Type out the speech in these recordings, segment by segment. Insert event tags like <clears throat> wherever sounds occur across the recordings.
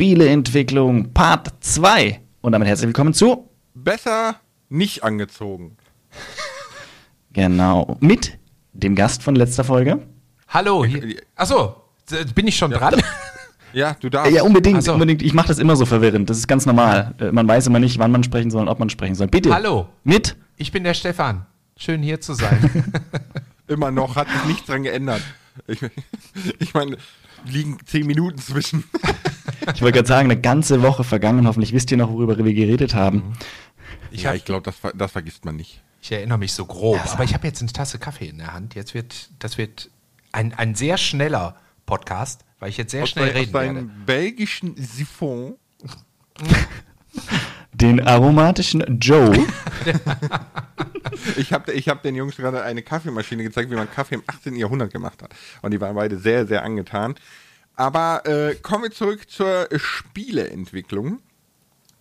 Spieleentwicklung Part 2. Und damit herzlich willkommen zu Besser nicht angezogen. Genau. Mit dem Gast von letzter Folge. Hallo. Hier. Achso, bin ich schon dran? Ja, du darfst. Ja, unbedingt, so. unbedingt. Ich mache das immer so verwirrend. Das ist ganz normal. Äh, Man weiß immer nicht, wann man sprechen soll und ob man sprechen soll. Bitte. Hallo. Mit. Ich bin der Stefan. Schön hier zu sein. <laughs> Immer noch, hat sich nichts dran geändert. Ich, <laughs> ich meine, liegen zehn Minuten zwischen. <laughs> Ich wollte gerade sagen, eine ganze Woche vergangen. Hoffentlich wisst ihr noch, worüber wir geredet haben. Ich, ja, hab, ich glaube, das, das vergisst man nicht. ich erinnere mich so grob. Aber ich habe jetzt eine Tasse Kaffee in der Hand. Jetzt wird, das wird ein, ein sehr schneller Podcast, weil ich jetzt sehr Aus, schnell aus reden werde. deinem belgischen Siphon. <laughs> Den aromatischen Joe. Ich habe ich hab den Jungs gerade eine Kaffeemaschine gezeigt, wie man Kaffee im 18. Jahrhundert gemacht hat. Und die waren beide sehr, sehr angetan. Aber äh, kommen wir zurück zur Spieleentwicklung.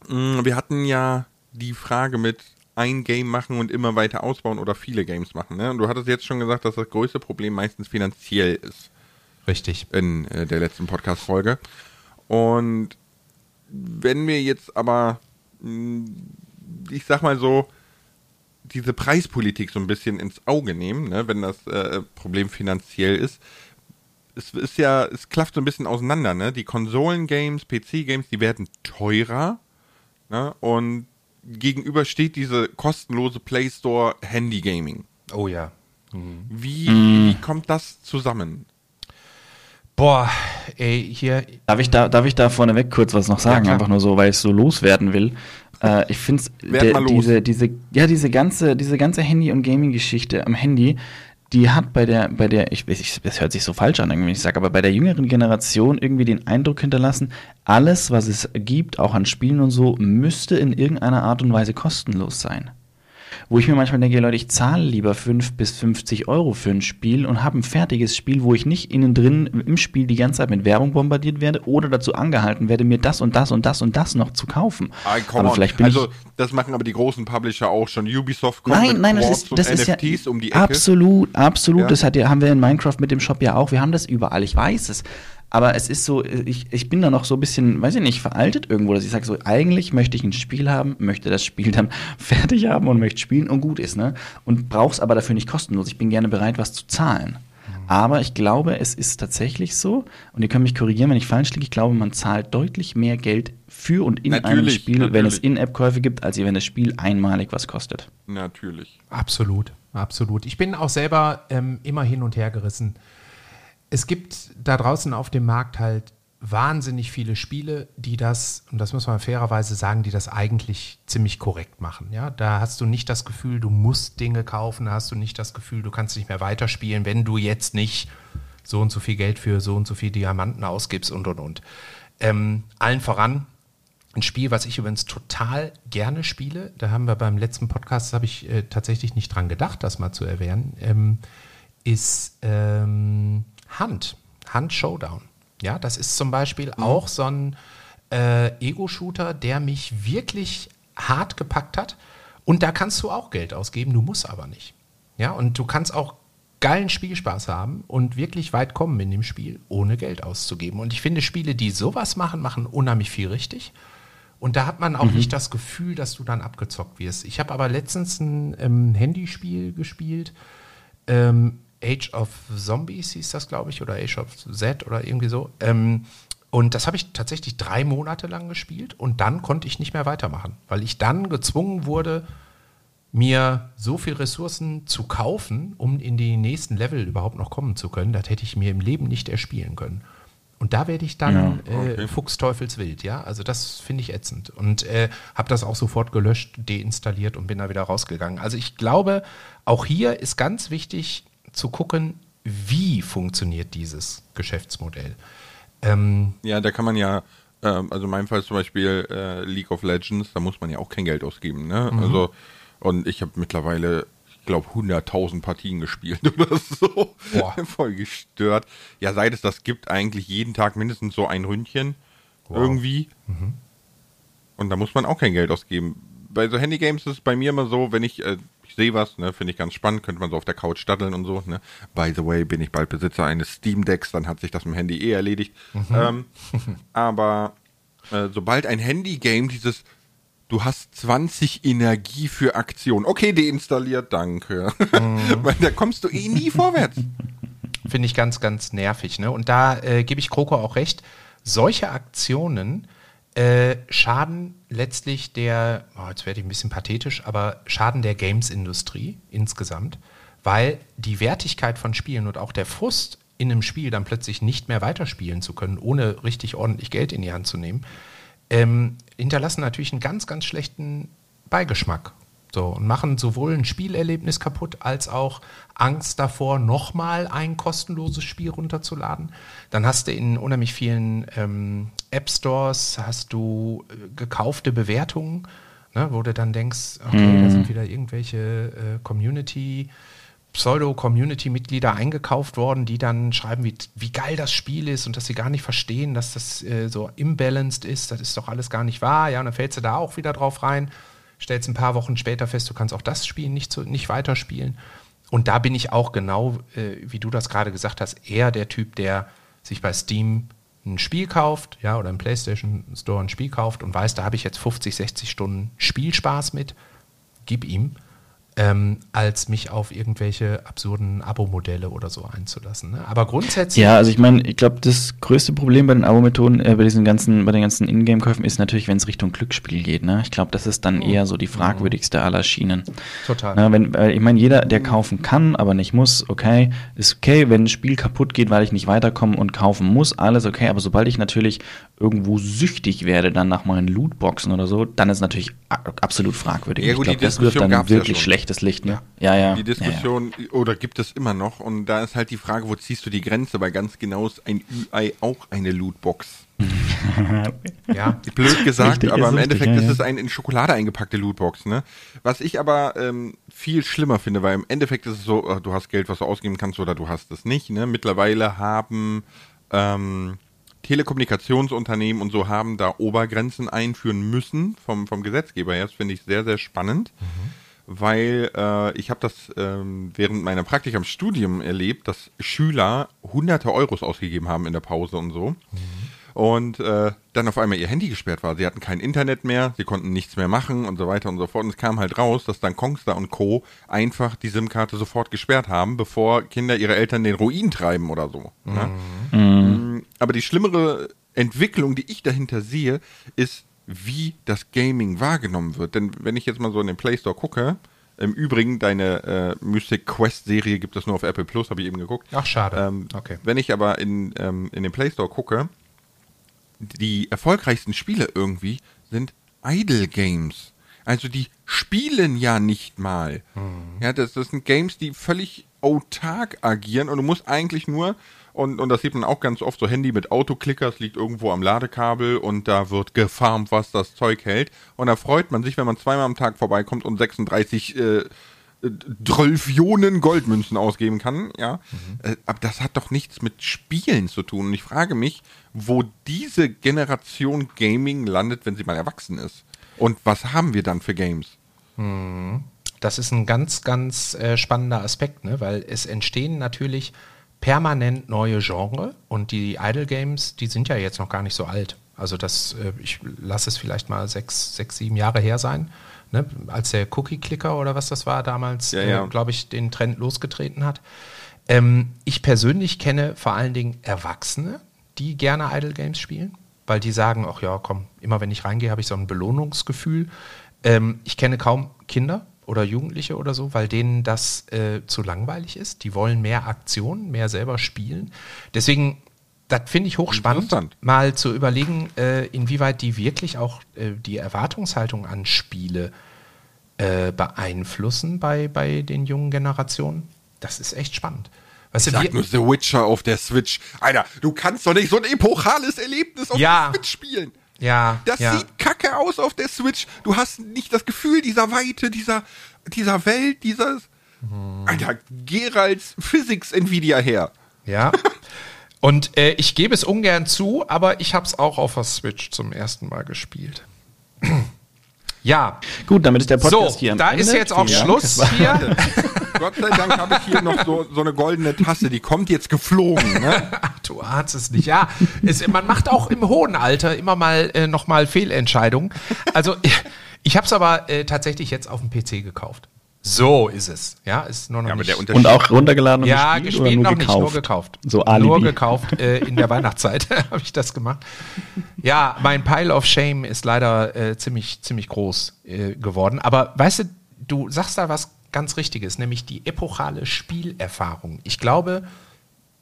Mm, Wir hatten ja die Frage mit ein Game machen und immer weiter ausbauen oder viele Games machen. Ne? Und du hattest jetzt schon gesagt, dass das größte Problem meistens finanziell ist Richtig. in äh, der letzten Podcast-Folge. Und wenn wir jetzt aber, ich sag mal so, diese Preispolitik so ein bisschen ins Auge nehmen, ne, wenn das äh, Problem finanziell ist, es ist ja, es klafft so ein bisschen auseinander, ne? Die Konsolen-Games, PC-Games, die werden teurer, ne? Und gegenüber steht diese kostenlose Play Store Handy Gaming. Oh ja. Wie, wie kommt das zusammen? Boah, ey, hier. Darf ich da, darf ich da vorneweg kurz was noch sagen? klar. Einfach nur so, weil ich es so loswerden will. Äh, ich finde diese, diese, ja, diese ganze, diese ganze Handy- und Gaming-Geschichte am Handy, die hat bei der, bei der, ich, ich, das hört sich so falsch an, wenn ich sage, aber bei der jüngeren Generation irgendwie den Eindruck hinterlassen, alles, was es gibt, auch an Spielen und so, müsste in irgendeiner Art und Weise kostenlos sein. Wo ich mir manchmal denke, Leute, ich zahle lieber 5 bis 50 Euro für ein Spiel und habe ein fertiges Spiel, wo ich nicht innen drin im Spiel die ganze Zeit mit Werbung bombardiert werde oder dazu angehalten werde, mir das und das und das und das noch zu kaufen. Ah, aber on. vielleicht bin also, das machen aber die großen Publisher auch schon. Ubisoft kommt Nein, mit nein, das Quartz ist, und das ist ja NFTs um die Ecke. absolut, absolut. Ja. Das hat ja, haben wir in Minecraft mit dem Shop ja auch. Wir haben das überall. Ich weiß es. Aber es ist so, ich, ich bin da noch so ein bisschen, weiß ich nicht, veraltet irgendwo, dass ich sage so, eigentlich möchte ich ein Spiel haben, möchte das Spiel dann <laughs> fertig haben und möchte spielen und gut ist, ne? Und brauch's aber dafür nicht kostenlos. Ich bin gerne bereit, was zu zahlen. Aber ich glaube, es ist tatsächlich so, und ihr könnt mich korrigieren, wenn ich falsch liege, ich glaube, man zahlt deutlich mehr Geld für und in einem Natürlich, Spiel, wenn es natürlich. In-App-Käufe gibt, als wenn das Spiel einmalig was kostet. Natürlich. Absolut, absolut. Ich bin auch selber ähm, immer hin und her gerissen. Es gibt da draußen auf dem Markt halt wahnsinnig viele Spiele, die das, und das muss man fairerweise sagen, die das eigentlich ziemlich korrekt machen. Ja, da hast du nicht das Gefühl, du musst Dinge kaufen, da hast du nicht das Gefühl, du kannst nicht mehr weiterspielen, wenn du jetzt nicht so und so viel Geld für so und so viel Diamanten ausgibst und und und. Ähm, allen voran ein Spiel, was ich übrigens total gerne spiele. Da haben wir beim letzten Podcast, habe ich äh, tatsächlich nicht dran gedacht, das mal zu erwähnen, ähm, ist ähm, Hunt. Hunt Showdown. Ja, das ist zum Beispiel auch so ein äh, Ego-Shooter, der mich wirklich hart gepackt hat. Und da kannst du auch Geld ausgeben, du musst aber nicht. Ja, und du kannst auch geilen Spielspaß haben und wirklich weit kommen in dem Spiel, ohne Geld auszugeben. Und ich finde, Spiele, die sowas machen, machen unheimlich viel richtig. Und da hat man auch nicht das Gefühl, dass du dann abgezockt wirst. Ich habe aber letztens ein ähm, Handyspiel gespielt. Ähm, Age of Zombies hieß das, glaube ich, oder Age of Z oder irgendwie so. Ähm, und das habe ich tatsächlich drei Monate lang gespielt und dann konnte ich nicht mehr weitermachen, weil ich dann gezwungen wurde, mir so viel Ressourcen zu kaufen, um in die nächsten Level überhaupt noch kommen zu können. Das hätte ich mir im Leben nicht erspielen können. Und da werde ich dann okay. äh, Fuchsteufelswild, ja. Also das finde ich ätzend. Und äh, habe das auch sofort gelöscht, deinstalliert und bin da wieder rausgegangen. Also ich glaube, auch hier ist ganz wichtig zu gucken, wie funktioniert dieses Geschäftsmodell. Ähm, Ja, da kann man ja, ähm, also in meinem Fall zum Beispiel äh, League of Legends, da muss man ja auch kein Geld ausgeben, ne? Mhm. Also, und ich habe mittlerweile, ich glaube, 100.000 Partien gespielt <laughs> oder so. Boah. <laughs> Voll gestört. Ja, seit es das gibt, eigentlich jeden Tag mindestens so ein Ründchen. Irgendwie. Mhm. Und da muss man auch kein Geld ausgeben. Bei so Handygames ist es bei mir immer so, wenn ich, äh, ich sehe was, ne, finde ich ganz spannend, könnte man so auf der Couch staddeln und so, ne. By the way, bin ich bald Besitzer eines Steam Decks, dann hat sich das mit dem Handy eh erledigt. Mhm. Ähm, <laughs> aber äh, sobald ein Handy-Game dieses Du hast 20 Energie für Aktion. Okay, deinstalliert, danke. Mhm. <laughs> Weil da kommst du eh nie vorwärts. Finde ich ganz, ganz nervig. Ne? Und da äh, gebe ich Kroko auch recht. Solche Aktionen äh, schaden letztlich der, oh, jetzt werde ich ein bisschen pathetisch, aber schaden der Games-Industrie insgesamt, weil die Wertigkeit von Spielen und auch der Frust in einem Spiel dann plötzlich nicht mehr weiterspielen zu können, ohne richtig ordentlich Geld in die Hand zu nehmen, ähm, hinterlassen natürlich einen ganz, ganz schlechten Beigeschmack. So, und machen sowohl ein Spielerlebnis kaputt, als auch Angst davor, nochmal ein kostenloses Spiel runterzuladen. Dann hast du in unheimlich vielen ähm, App Stores hast du äh, gekaufte Bewertungen, ne, wo du dann denkst, okay, mhm. da sind wieder irgendwelche äh, Community- Pseudo-Community-Mitglieder eingekauft worden, die dann schreiben, wie, wie geil das Spiel ist und dass sie gar nicht verstehen, dass das äh, so imbalanced ist. Das ist doch alles gar nicht wahr. Ja, und dann fällst du da auch wieder drauf rein, stellst ein paar Wochen später fest, du kannst auch das Spiel nicht, zu, nicht weiterspielen. Und da bin ich auch genau, äh, wie du das gerade gesagt hast, eher der Typ, der sich bei Steam ein Spiel kauft, ja, oder im PlayStation Store ein Spiel kauft und weiß, da habe ich jetzt 50, 60 Stunden Spielspaß mit, gib ihm ähm, als mich auf irgendwelche absurden Abo-Modelle oder so einzulassen. Ne? Aber grundsätzlich. Ja, also ich meine, ich glaube, das größte Problem bei den Abo-Methoden, äh, bei diesen ganzen, bei den ganzen Ingame-Käufen ist natürlich, wenn es Richtung Glücksspiel geht. Ne? Ich glaube, das ist dann oh. eher so die fragwürdigste aller Schienen. Total. Na, wenn, weil ich meine, jeder, der kaufen kann, aber nicht muss, okay, ist okay, wenn ein Spiel kaputt geht, weil ich nicht weiterkommen und kaufen muss, alles okay. Aber sobald ich natürlich irgendwo süchtig werde, dann nach meinen Lootboxen oder so, dann ist natürlich absolut fragwürdig. Ja, gut, ich glaube, das wird dann wirklich ja schlechtes Licht. Ne? Ja, ja. Die Diskussion, ja, ja. oder gibt es immer noch? Und da ist halt die Frage, wo ziehst du die Grenze? Weil ganz genau ist ein UI auch eine Lootbox. <laughs> ja. Blöd gesagt, richtig, aber im Endeffekt richtig, ist es eine in Schokolade eingepackte Lootbox. Ne? Was ich aber ähm, viel schlimmer finde, weil im Endeffekt ist es so, äh, du hast Geld, was du ausgeben kannst, oder du hast es nicht. Ne? Mittlerweile haben ähm, Telekommunikationsunternehmen und so haben da Obergrenzen einführen müssen vom, vom Gesetzgeber her. Das finde ich sehr, sehr spannend, mhm. Weil äh, ich habe das ähm, während meiner Praktika im Studium erlebt, dass Schüler hunderte Euros ausgegeben haben in der Pause und so. Mhm. Und äh, dann auf einmal ihr Handy gesperrt war. Sie hatten kein Internet mehr, sie konnten nichts mehr machen und so weiter und so fort. Und es kam halt raus, dass dann Kongstar und Co. einfach die SIM-Karte sofort gesperrt haben, bevor Kinder ihre Eltern den Ruin treiben oder so. Mhm. Ne? Mhm aber die schlimmere Entwicklung, die ich dahinter sehe, ist, wie das Gaming wahrgenommen wird. Denn wenn ich jetzt mal so in den Play Store gucke, im Übrigen, deine äh, Mystic Quest Serie gibt es nur auf Apple Plus, habe ich eben geguckt. Ach, schade. Ähm, okay. Wenn ich aber in, ähm, in den Play Store gucke, die erfolgreichsten Spiele irgendwie sind Idle Games. Also die spielen ja nicht mal. Mhm. Ja, das, das sind Games, die völlig autark agieren und du musst eigentlich nur und, und das sieht man auch ganz oft, so Handy mit Autoklicker, es liegt irgendwo am Ladekabel und da wird gefarmt, was das Zeug hält. Und da freut man sich, wenn man zweimal am Tag vorbeikommt und 36 äh, 12 Ionen Goldmünzen ausgeben kann, ja. Mhm. Äh, aber das hat doch nichts mit Spielen zu tun. Und ich frage mich, wo diese Generation Gaming landet, wenn sie mal erwachsen ist. Und was haben wir dann für Games? Mhm. Das ist ein ganz, ganz äh, spannender Aspekt, ne? weil es entstehen natürlich permanent neue Genre und die Idle Games, die sind ja jetzt noch gar nicht so alt. Also das, äh, ich lasse es vielleicht mal sechs, sechs, sieben Jahre her sein, ne? als der Cookie-Clicker oder was das war damals, ja, ja. äh, glaube ich, den Trend losgetreten hat. Ähm, ich persönlich kenne vor allen Dingen Erwachsene, die gerne Idle Games spielen, weil die sagen, ach ja, komm, immer wenn ich reingehe, habe ich so ein Belohnungsgefühl. Ähm, ich kenne kaum Kinder, oder Jugendliche oder so, weil denen das äh, zu langweilig ist. Die wollen mehr Aktion, mehr selber spielen. Deswegen, das finde ich hochspannend, mal zu überlegen, äh, inwieweit die wirklich auch äh, die Erwartungshaltung an Spiele äh, beeinflussen bei, bei den jungen Generationen. Das ist echt spannend. Weißt ich du, sag nur The Witcher auf der Switch. Alter, du kannst doch nicht so ein epochales Erlebnis auf ja. der Switch spielen. Ja. Das ja. sieht kacke aus auf der Switch. Du hast nicht das Gefühl dieser Weite, dieser, dieser Welt, dieses. Hm. Alter, Geralds Physics Nvidia her. Ja. <laughs> Und äh, ich gebe es ungern zu, aber ich habe es auch auf der Switch zum ersten Mal gespielt. <clears throat> ja. Gut, damit ist der Podcast so, hier am da Ende. ist jetzt auch Schluss <laughs> hier. <laughs> Gott sei Dank habe ich hier noch so, so eine goldene Tasse, die kommt jetzt geflogen. Ne? Ach, <laughs> du ahnst es nicht. Ja, es, man macht auch im hohen Alter immer mal äh, nochmal Fehlentscheidungen. Also ich, habe es aber äh, tatsächlich jetzt auf dem PC gekauft. So ist es. Ja, ist nur noch Ja, aber nicht. Und auch runtergeladen und ja, gespielt, gespielt oder noch nur nicht, gekauft? nur gekauft. So Alibi. Nur gekauft äh, in der Weihnachtszeit <laughs> habe ich das gemacht. Ja, mein Pile of Shame ist leider äh, ziemlich, ziemlich groß äh, geworden. Aber weißt du, du sagst da was ganz Richtiges, nämlich die epochale Spielerfahrung. Ich glaube,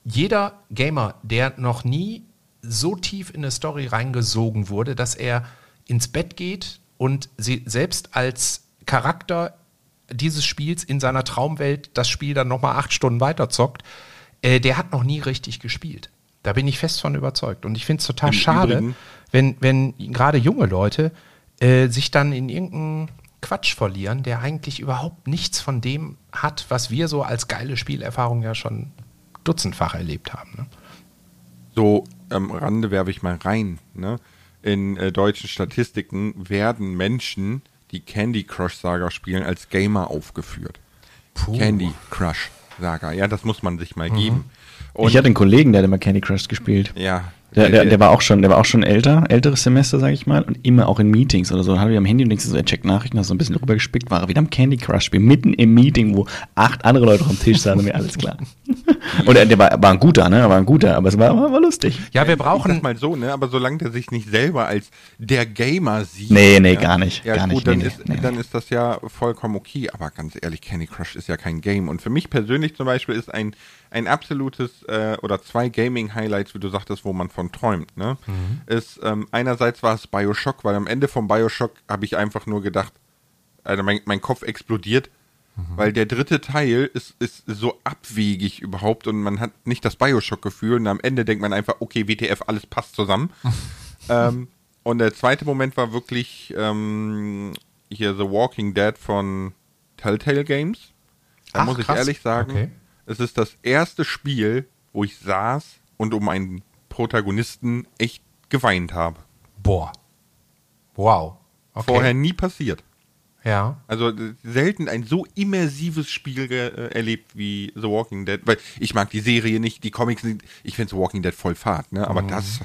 jeder Gamer, der noch nie so tief in eine Story reingesogen wurde, dass er ins Bett geht und sie selbst als Charakter dieses Spiels in seiner Traumwelt das Spiel dann nochmal acht Stunden weiter zockt, äh, der hat noch nie richtig gespielt. Da bin ich fest von überzeugt. Und ich finde es total Im schade, Übrigen- wenn, wenn gerade junge Leute äh, sich dann in irgendeinen Quatsch verlieren, der eigentlich überhaupt nichts von dem hat, was wir so als geile Spielerfahrung ja schon dutzendfach erlebt haben. Ne? So am Rande werfe ich mal rein. Ne? In äh, deutschen Statistiken werden Menschen, die Candy Crush Saga spielen, als Gamer aufgeführt. Candy Crush Saga. Ja, das muss man sich mal geben. Und ich hatte einen Kollegen, der hat immer Candy Crush gespielt. ja, Der, der, der war auch schon, der war auch schon älter, älteres Semester, sag ich mal, und immer auch in Meetings oder so. Dann hatte ich am Handy und denkst du so, er checkt Nachrichten, hast so ein bisschen rübergespickt, war er wieder am Candy Crush Spiel, mitten im Meeting, wo acht andere Leute am Tisch saßen, mir alles klar. <laughs> und er, der war, war ein guter, ne, er war ein guter, aber es war, war, war lustig. Ja, wir Ich brauchen sag mal so, ne? Aber solange der sich nicht selber als der Gamer sieht. Nee, nee, ja, gar nicht, Ja, gar gut, nicht, dann, nee, ist, nee, nee. dann ist das ja vollkommen okay. Aber ganz ehrlich, Candy Crush ist ja kein Game. Und für mich persönlich zum Beispiel ist ein, ein absolutes äh, oder zwei Gaming-Highlights, wie du sagtest, wo man von träumt, ne? Mhm. Ist ähm, einerseits war es Bioshock, weil am Ende vom Bioshock habe ich einfach nur gedacht, also mein, mein Kopf explodiert. Mhm. Weil der dritte Teil ist, ist so abwegig überhaupt und man hat nicht das Bioshock-Gefühl und am Ende denkt man einfach, okay, WTF, alles passt zusammen. <laughs> ähm, und der zweite Moment war wirklich ähm, hier The Walking Dead von Telltale Games. Da Ach, muss ich krass. ehrlich sagen, Okay. es ist das erste Spiel, wo ich saß und um einen Protagonisten echt geweint habe. Boah. Wow. Okay. Vorher nie passiert. Ja. Also äh, selten ein so immersives Spiel äh, erlebt wie The Walking Dead. Weil ich mag die Serie nicht, die Comics sind, ich finde The Walking Dead voll fad, ne? Mhm. Aber das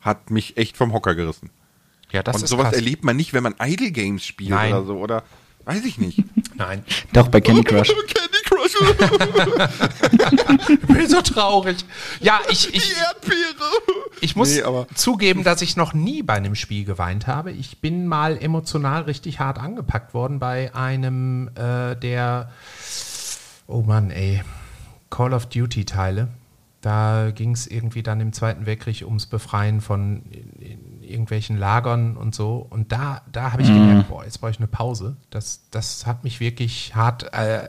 hat mich echt vom Hocker gerissen. Ja, das Und ist sowas krass. erlebt man nicht, wenn man Idle Games spielt Nein. oder so. Oder weiß ich nicht. <laughs> Nein. Doch, bei Candy Crush. <laughs> Ich bin so traurig. Ja, ich, die ich, Erdbeere. ich muss Nee, aber- zugeben, dass ich noch nie bei einem Spiel geweint habe. Ich bin mal emotional richtig hart angepackt worden bei einem äh, der, oh Mann, ey, Call of Duty Teile. Da ging es irgendwie dann im Zweiten Weltkrieg ums Befreien von irgendwelchen Lagern und so. Und da, da habe ich gemerkt, boah, jetzt brauche ich eine Pause. Das, das hat mich wirklich hart äh,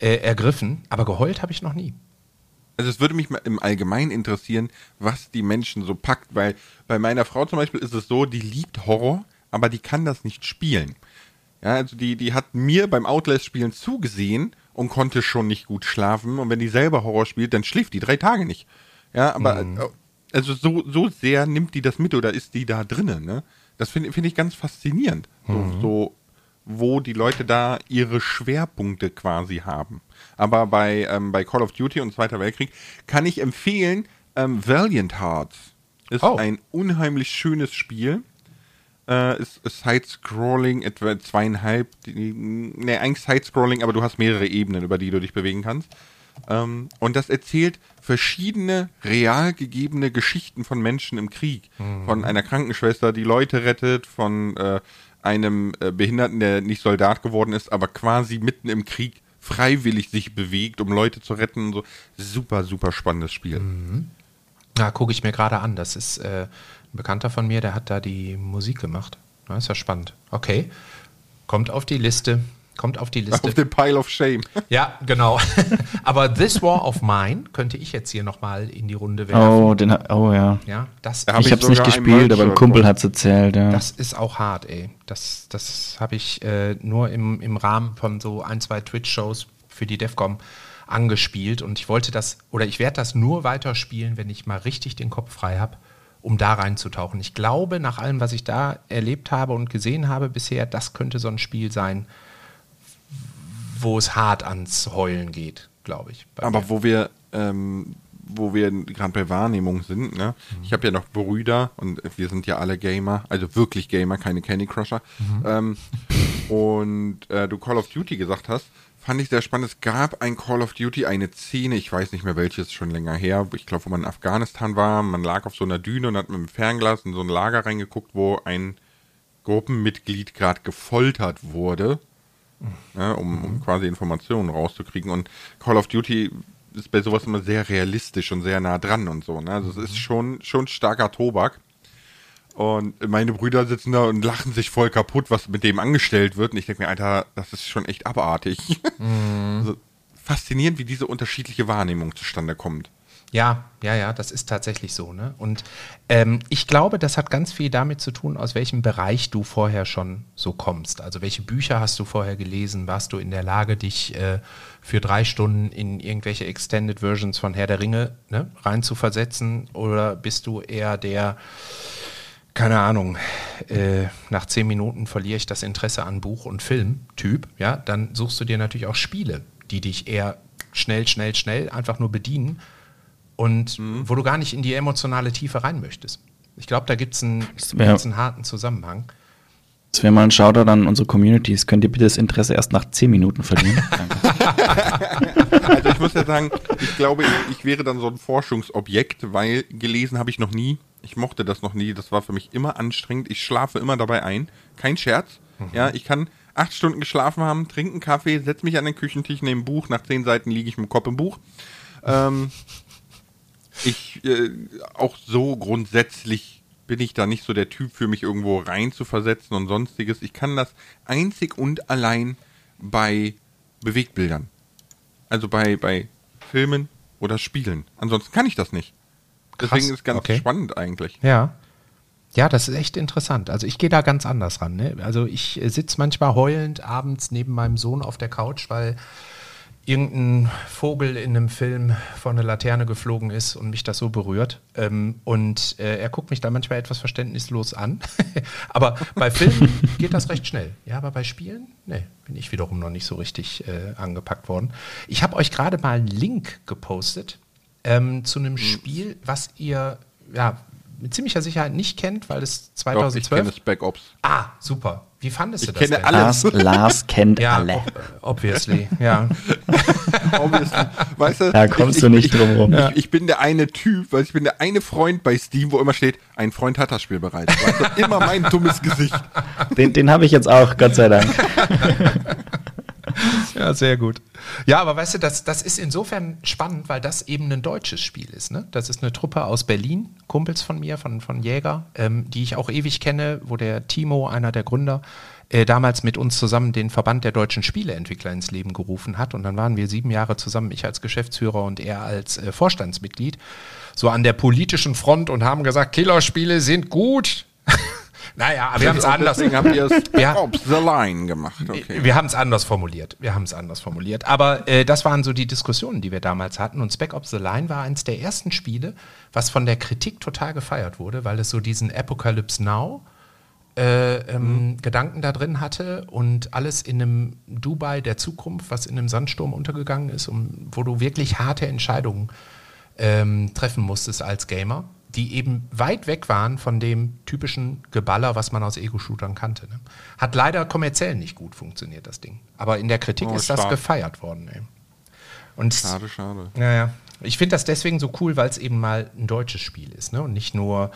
äh, ergriffen. Aber geheult habe ich noch nie. Also es würde mich mal im Allgemeinen interessieren, was die Menschen so packt, weil bei meiner Frau zum Beispiel ist es so, die liebt Horror, aber die kann das nicht spielen. Ja, also die, die hat mir beim Outlast-Spielen zugesehen und konnte schon nicht gut schlafen. Und wenn die selber Horror spielt, dann schläft die drei Tage nicht. Ja, aber äh, also so, so sehr nimmt die das mit oder ist die da drinnen, ne? Das finde finde ich ganz faszinierend. So, so, wo die Leute da ihre Schwerpunkte quasi haben. Aber bei, ähm, bei Call of Duty und Zweiter Weltkrieg kann ich empfehlen, ähm, Valiant Hearts ist Oh. ein unheimlich schönes Spiel. Äh, ist, ist Side-Scrolling, etwa zweieinhalb, ne, eigentlich Side-Scrolling, aber du hast mehrere Ebenen, über die du dich bewegen kannst. Ähm, und das erzählt verschiedene real gegebene Geschichten von Menschen im Krieg. Von einer Krankenschwester, die Leute rettet, von äh, einem äh, Behinderten, der nicht Soldat geworden ist, aber quasi mitten im Krieg freiwillig sich bewegt, um Leute zu retten und so. Super, super spannendes Spiel. Na, gucke ich mir gerade an. Das ist äh, ein Bekannter von mir, der hat da die Musik gemacht. Na, ist ja spannend. Okay. Kommt auf die Liste. Kommt auf die Liste. Auf den Pile of Shame. <laughs> ja, genau. <laughs> Aber This War of Mine könnte ich jetzt hier nochmal in die Runde werfen. Oh, den, oh ja. Ja, das, Da hab ich ich hab's nicht gespielt, aber ein Kumpel von. hat's erzählt, ja. das ist auch hart, ey. Das, das habe ich äh, nur im, im Rahmen von so ein, zwei Twitch-Shows für die DEFCOM angespielt und ich wollte das, oder ich werde das nur weiterspielen, wenn ich mal richtig den Kopf frei habe, um da reinzutauchen. Ich glaube, nach allem, was ich da erlebt habe und gesehen habe bisher, das könnte so ein Spiel sein, wo es hart ans Heulen geht, glaube ich. Aber wo wir, ähm, wo wir gerade bei Wahrnehmung sind, ne? Mhm. Ich habe ja noch Brüder und wir sind ja alle Gamer, also wirklich Gamer, keine Candy Crusher. Mhm. Ähm, und äh, du Call of Duty gesagt hast, fand ich sehr spannend. Es gab ein Call of Duty, eine Szene, ich weiß nicht mehr welches, schon länger her. Ich glaube, wo man in Afghanistan war. Man lag auf so einer Düne und hat mit dem Fernglas in so ein Lager reingeguckt, wo ein Gruppenmitglied gerade gefoltert wurde, ja, um, um, quasi Informationen rauszukriegen. Und Call of Duty ist bei sowas immer sehr realistisch und sehr nah dran und so. Ne? Also es ist schon, schon starker Tobak. Und meine Brüder sitzen da und lachen sich voll kaputt, was mit dem angestellt wird. Und ich denke mir, Alter, das ist schon echt abartig. Mhm. <laughs> Also, faszinierend, wie diese unterschiedliche Wahrnehmung zustande kommt. Ja, ja, ja, das ist tatsächlich so. Ne? Und ähm, ich glaube, das hat ganz viel damit zu tun, aus welchem Bereich du vorher schon so kommst. Also welche Bücher hast du vorher gelesen? Warst du in der Lage, dich äh, für drei Stunden in irgendwelche Extended Versions von Herr der Ringe ne, reinzuversetzen? Oder bist du eher der, keine Ahnung, äh, nach zehn Minuten verliere ich das Interesse an Buch und Film-Typ? Ja, dann suchst du dir natürlich auch Spiele, die dich eher schnell, schnell, schnell einfach nur bedienen und mhm. wo du gar nicht in die emotionale Tiefe rein möchtest. Ich glaube, da gibt es einen, einen harten Zusammenhang. Das wäre mal ein Shoutout an unsere Communities. Könnt ihr bitte das Interesse erst nach 10 Minuten verlieren? <laughs> also ich muss ja sagen, ich glaube, ich, ich, wäre dann so ein Forschungsobjekt, weil gelesen habe ich noch nie. Ich mochte das noch nie. Das war für mich immer anstrengend. Ich schlafe immer dabei ein. Kein Scherz. Mhm. Ja, ich kann acht Stunden geschlafen haben, trinken Kaffee, setze mich an den Küchentisch, nehme ein Buch. Nach zehn Seiten liege ich mit dem Kopf im Buch. Ähm, ich äh, auch so grundsätzlich bin ich da nicht so der Typ für mich irgendwo rein zu versetzen und sonstiges. Ich kann das einzig und allein bei Bewegtbildern. Also bei, bei Filmen oder Spielen. Ansonsten kann ich das nicht. Krass. Deswegen ist es ganz okay. spannend eigentlich. Ja. Ja, das ist echt interessant. Also ich gehe da ganz anders ran. Ne? Also ich äh, sitze manchmal heulend abends neben meinem Sohn auf der Couch, weil irgendein Vogel in einem Film vor eine Laterne geflogen ist und mich das so berührt. Ähm, und äh, er guckt mich da manchmal etwas verständnislos an. <laughs> aber bei Filmen <laughs> geht das recht schnell. Ja, aber bei Spielen, nee, bin ich wiederum noch nicht so richtig äh, angepackt worden. Ich habe euch gerade mal einen Link gepostet ähm, zu einem hm. Spiel, was ihr ja, mit ziemlicher Sicherheit nicht kennt, weil es 2012. Doch, ich kenne Spec Ops. Ah, super. Wie fandest du ich das? Kenne denn? alle. Lars, Lars kennt ja, alle. Obviously, ja. <laughs> obviously. Weißt du, da kommst ich, du nicht drum rum. Ich, ich, bin der eine Typ, weil ich bin der eine Freund bei Steam, wo immer steht, ein Freund hat das Spiel bereits. Weißt du, immer mein dummes Gesicht. Den, den habe ich jetzt auch, Gott sei Dank. <laughs> <laughs> ja, sehr gut. Ja, aber weißt du, das, das ist insofern spannend, weil das eben ein deutsches Spiel ist. Ne? Das ist eine Truppe aus Berlin, Kumpels von mir, von, von Jäger, ähm, die ich auch ewig kenne, wo der Timo, einer der Gründer, äh, damals mit uns zusammen den Verband der deutschen Spieleentwickler ins Leben gerufen hat. Und dann waren wir sieben Jahre zusammen, ich als Geschäftsführer und er als äh, Vorstandsmitglied, so an der politischen Front und haben gesagt, Killerspiele sind gut. Naja, aber wir haben es anders. Deswegen habt ihr es ja, <laughs> The Line gemacht. Okay. Wir haben es anders formuliert. Wir haben es anders formuliert. Aber äh, das waren so die Diskussionen, die wir damals hatten. Und Spec Ops The Line war eines der ersten Spiele, was von der Kritik total gefeiert wurde, weil es so diesen Apocalypse Now äh, ähm, mhm. Gedanken da drin hatte und alles in einem Dubai der Zukunft, was in einem Sandsturm untergegangen ist, um, wo du wirklich harte Entscheidungen ähm, treffen musstest als Gamer die eben weit weg waren von dem typischen Geballer, was man aus Ego-Shootern kannte. Ne? Hat leider kommerziell nicht gut funktioniert, das Ding. Aber in der Kritik oh, ist stark. das gefeiert worden. Ey. Und schade, schade. Naja, ich finde das deswegen so cool, weil es eben mal ein deutsches Spiel ist ne? und nicht nur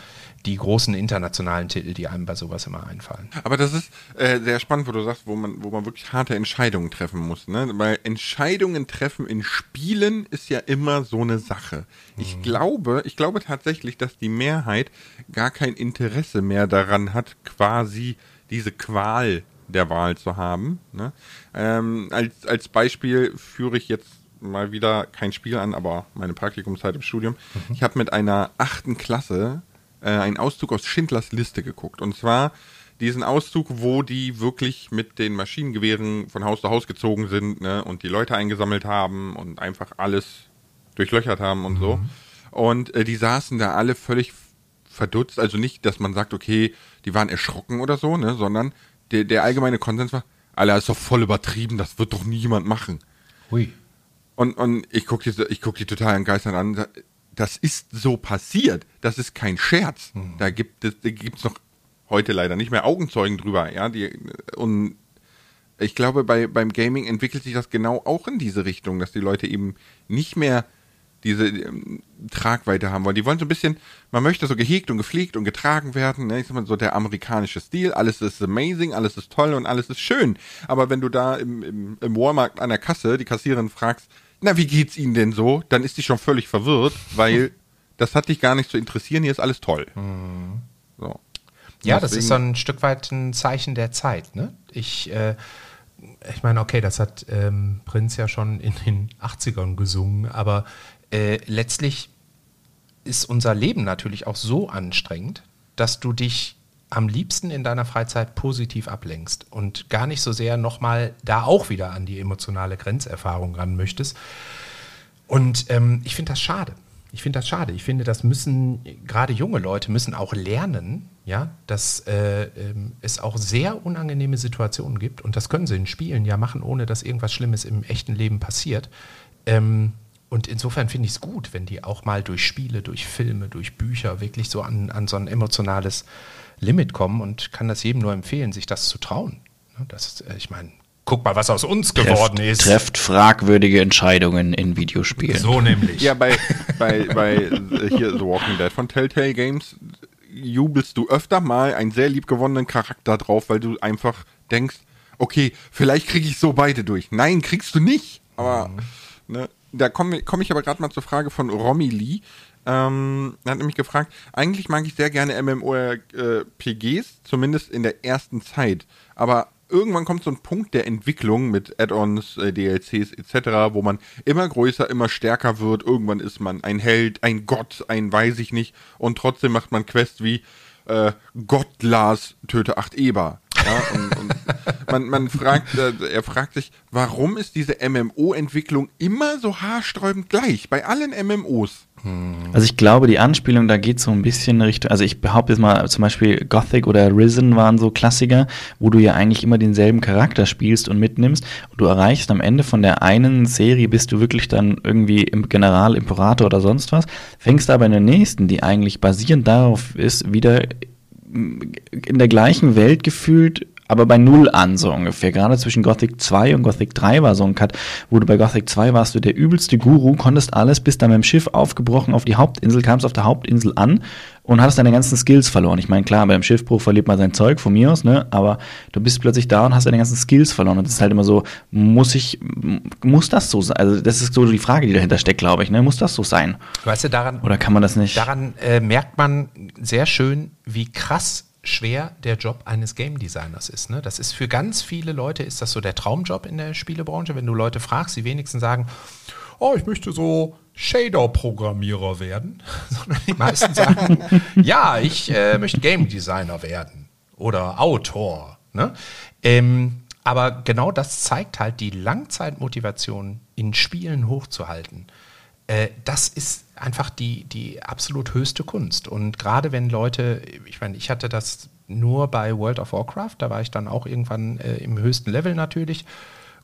die großen internationalen Titel, die einem bei sowas immer einfallen. Aber das ist äh, sehr spannend, wo du sagst, wo man, wo man wirklich harte Entscheidungen treffen muss. Ne? Weil Entscheidungen treffen in Spielen ist ja immer so eine Sache. Ich mhm. glaube, ich glaube tatsächlich, dass die Mehrheit gar kein Interesse mehr daran hat, quasi diese Qual der Wahl zu haben. Ne? Ähm, als, als Beispiel führe ich jetzt mal wieder kein Spiel an, aber meine Praktikumszeit im Studium. Mhm. Ich habe mit einer achten Klasse äh, einen Auszug aus Schindlers Liste geguckt. Und zwar diesen Auszug, wo die wirklich mit den Maschinengewehren von Haus zu Haus gezogen sind ne, und die Leute eingesammelt haben und einfach alles durchlöchert haben und mhm. so. Und äh, die saßen da alle völlig verdutzt. Also nicht, dass man sagt, okay, die waren erschrocken oder so, ne, sondern der, der allgemeine Konsens war, Alter, ist doch voll übertrieben, das wird doch niemand machen. Hui. Und, und ich gucke die, ich guck die total entgeistert an. Das ist so passiert. Das ist kein Scherz. Da gibt es da gibt's noch heute leider nicht mehr Augenzeugen drüber. Ja, die, und ich glaube, bei, beim Gaming entwickelt sich das genau auch in diese Richtung, dass die Leute eben nicht mehr diese ähm, Tragweite haben wollen. Die wollen so ein bisschen, man möchte so gehegt und gepflegt und getragen werden. Ne? Ich sag mal so der amerikanische Stil. Alles ist amazing, alles ist toll und alles ist schön. Aber wenn du da im, im, im Walmart an der Kasse die Kassiererin fragst, na, wie geht's Ihnen denn so? Dann ist die schon völlig verwirrt, weil <laughs> das hat dich gar nicht zu interessieren, hier ist alles toll. So. Ja, das Deswegen- ist so ein Stück weit ein Zeichen der Zeit. Ne? Ich, äh, ich meine, okay, das hat ähm, Prinz ja schon in den 80ern gesungen, aber äh, letztlich ist unser Leben natürlich auch so anstrengend, dass du dich am liebsten in deiner Freizeit positiv ablenkst und gar nicht so sehr nochmal da auch wieder an die emotionale Grenzerfahrung ran möchtest. Und ähm, ich finde das schade. Ich finde das schade. Ich finde, das müssen gerade junge Leute müssen auch lernen, ja, dass äh, ähm, es auch sehr unangenehme Situationen gibt und das können sie in Spielen ja machen, ohne dass irgendwas Schlimmes im echten Leben passiert. Ähm, und insofern finde ich es gut, wenn die auch mal durch Spiele, durch Filme, durch Bücher wirklich so an, an so ein emotionales Limit kommen und kann das jedem nur empfehlen, sich das zu trauen. Ne, Das, äh, ich meine, guck mal, was aus uns geworden Trefft, ist. trefft fragwürdige Entscheidungen in Videospielen. So nämlich. Ja, bei, <laughs> bei, bei äh, hier The Walking Dead von Telltale Games jubelst du öfter mal einen sehr liebgewonnenen Charakter drauf, weil du einfach denkst, okay, vielleicht kriege ich so beide durch. Nein, kriegst du nicht. Aber ne, da komme komm ich aber gerade mal zur Frage von Romy Lee. Ähm, er hat nämlich gefragt, eigentlich mag ich sehr gerne MMORPGs, zumindest in der ersten Zeit. Aber irgendwann kommt so ein Punkt der Entwicklung mit Add-ons, äh, DLCs etc., wo man immer größer, immer stärker wird. Irgendwann ist man ein Held, ein Gott, ein weiß ich nicht. Und trotzdem macht man Quests wie äh, Gott Lars töte acht Eber. Ja, und, und <laughs> man, man fragt, äh, er fragt sich, warum ist diese MMO-Entwicklung immer so haarsträubend gleich bei allen MMOs? Also ich glaube, die Anspielung da geht so ein bisschen Richtung, also ich behaupte jetzt mal zum Beispiel Gothic oder Risen waren so Klassiker, wo du ja eigentlich immer denselben Charakter spielst und mitnimmst und du erreichst am Ende von der einen Serie, bist du wirklich dann irgendwie im General, Imperator oder sonst was, fängst aber in der nächsten, die eigentlich basierend darauf ist, wieder in der gleichen Welt gefühlt, aber bei Null an, so ungefähr. Gerade zwischen Gothic 2 und Gothic 3 war so ein Cut, wo du bei Gothic 2 warst du der übelste Guru, konntest alles, bist dann mit dem Schiff aufgebrochen auf die Hauptinsel, kamst auf der Hauptinsel an und hattest deine ganzen Skills verloren. Ich meine, klar, beim Schiffbruch verliert man sein Zeug von mir aus, ne, aber du bist plötzlich da und hast deine ganzen Skills verloren. Und das ist halt immer so, muss ich, muss das so sein? Also, das ist so die Frage, die dahinter steckt, glaube ich, ne, muss das so sein? Weißt du, daran, Oder kann man das nicht? Daran äh, merkt man sehr schön, wie krass schwer der Job eines Game Designers ist. Ne? Das ist für ganz viele Leute ist das so der Traumjob in der Spielebranche. Wenn du Leute fragst, die wenigsten sagen, oh, ich möchte so Shader-Programmierer werden, <laughs> sondern die meisten sagen, <laughs> ja, ich äh, möchte Game Designer werden oder Autor. Ne? Ähm, aber genau das zeigt halt die Langzeitmotivation in Spielen hochzuhalten. Äh, das ist einfach die, die absolut höchste Kunst. Und gerade wenn Leute, ich meine, ich hatte das nur bei World of Warcraft, da war ich dann auch irgendwann äh, im höchsten Level natürlich.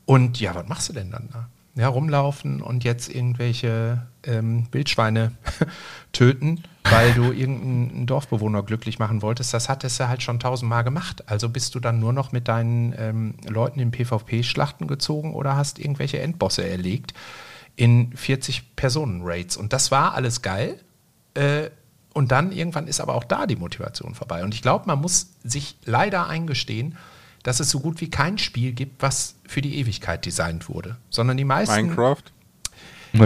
Und ja, was machst du denn dann da? Ja, rumlaufen und jetzt irgendwelche ähm, Wildschweine <laughs> töten, weil du irgendeinen Dorfbewohner glücklich machen wolltest, das hattest du halt schon tausendmal gemacht. Also bist du dann nur noch mit deinen ähm, Leuten in PvP-Schlachten gezogen oder hast irgendwelche Endbosse erlegt in 40 Personen-Raids. Und das war alles geil. Äh, und dann irgendwann ist aber auch da die Motivation vorbei. Und ich glaube, man muss sich leider eingestehen, dass es so gut wie kein Spiel gibt, was für die Ewigkeit designt wurde. Sondern die meisten. Minecraft?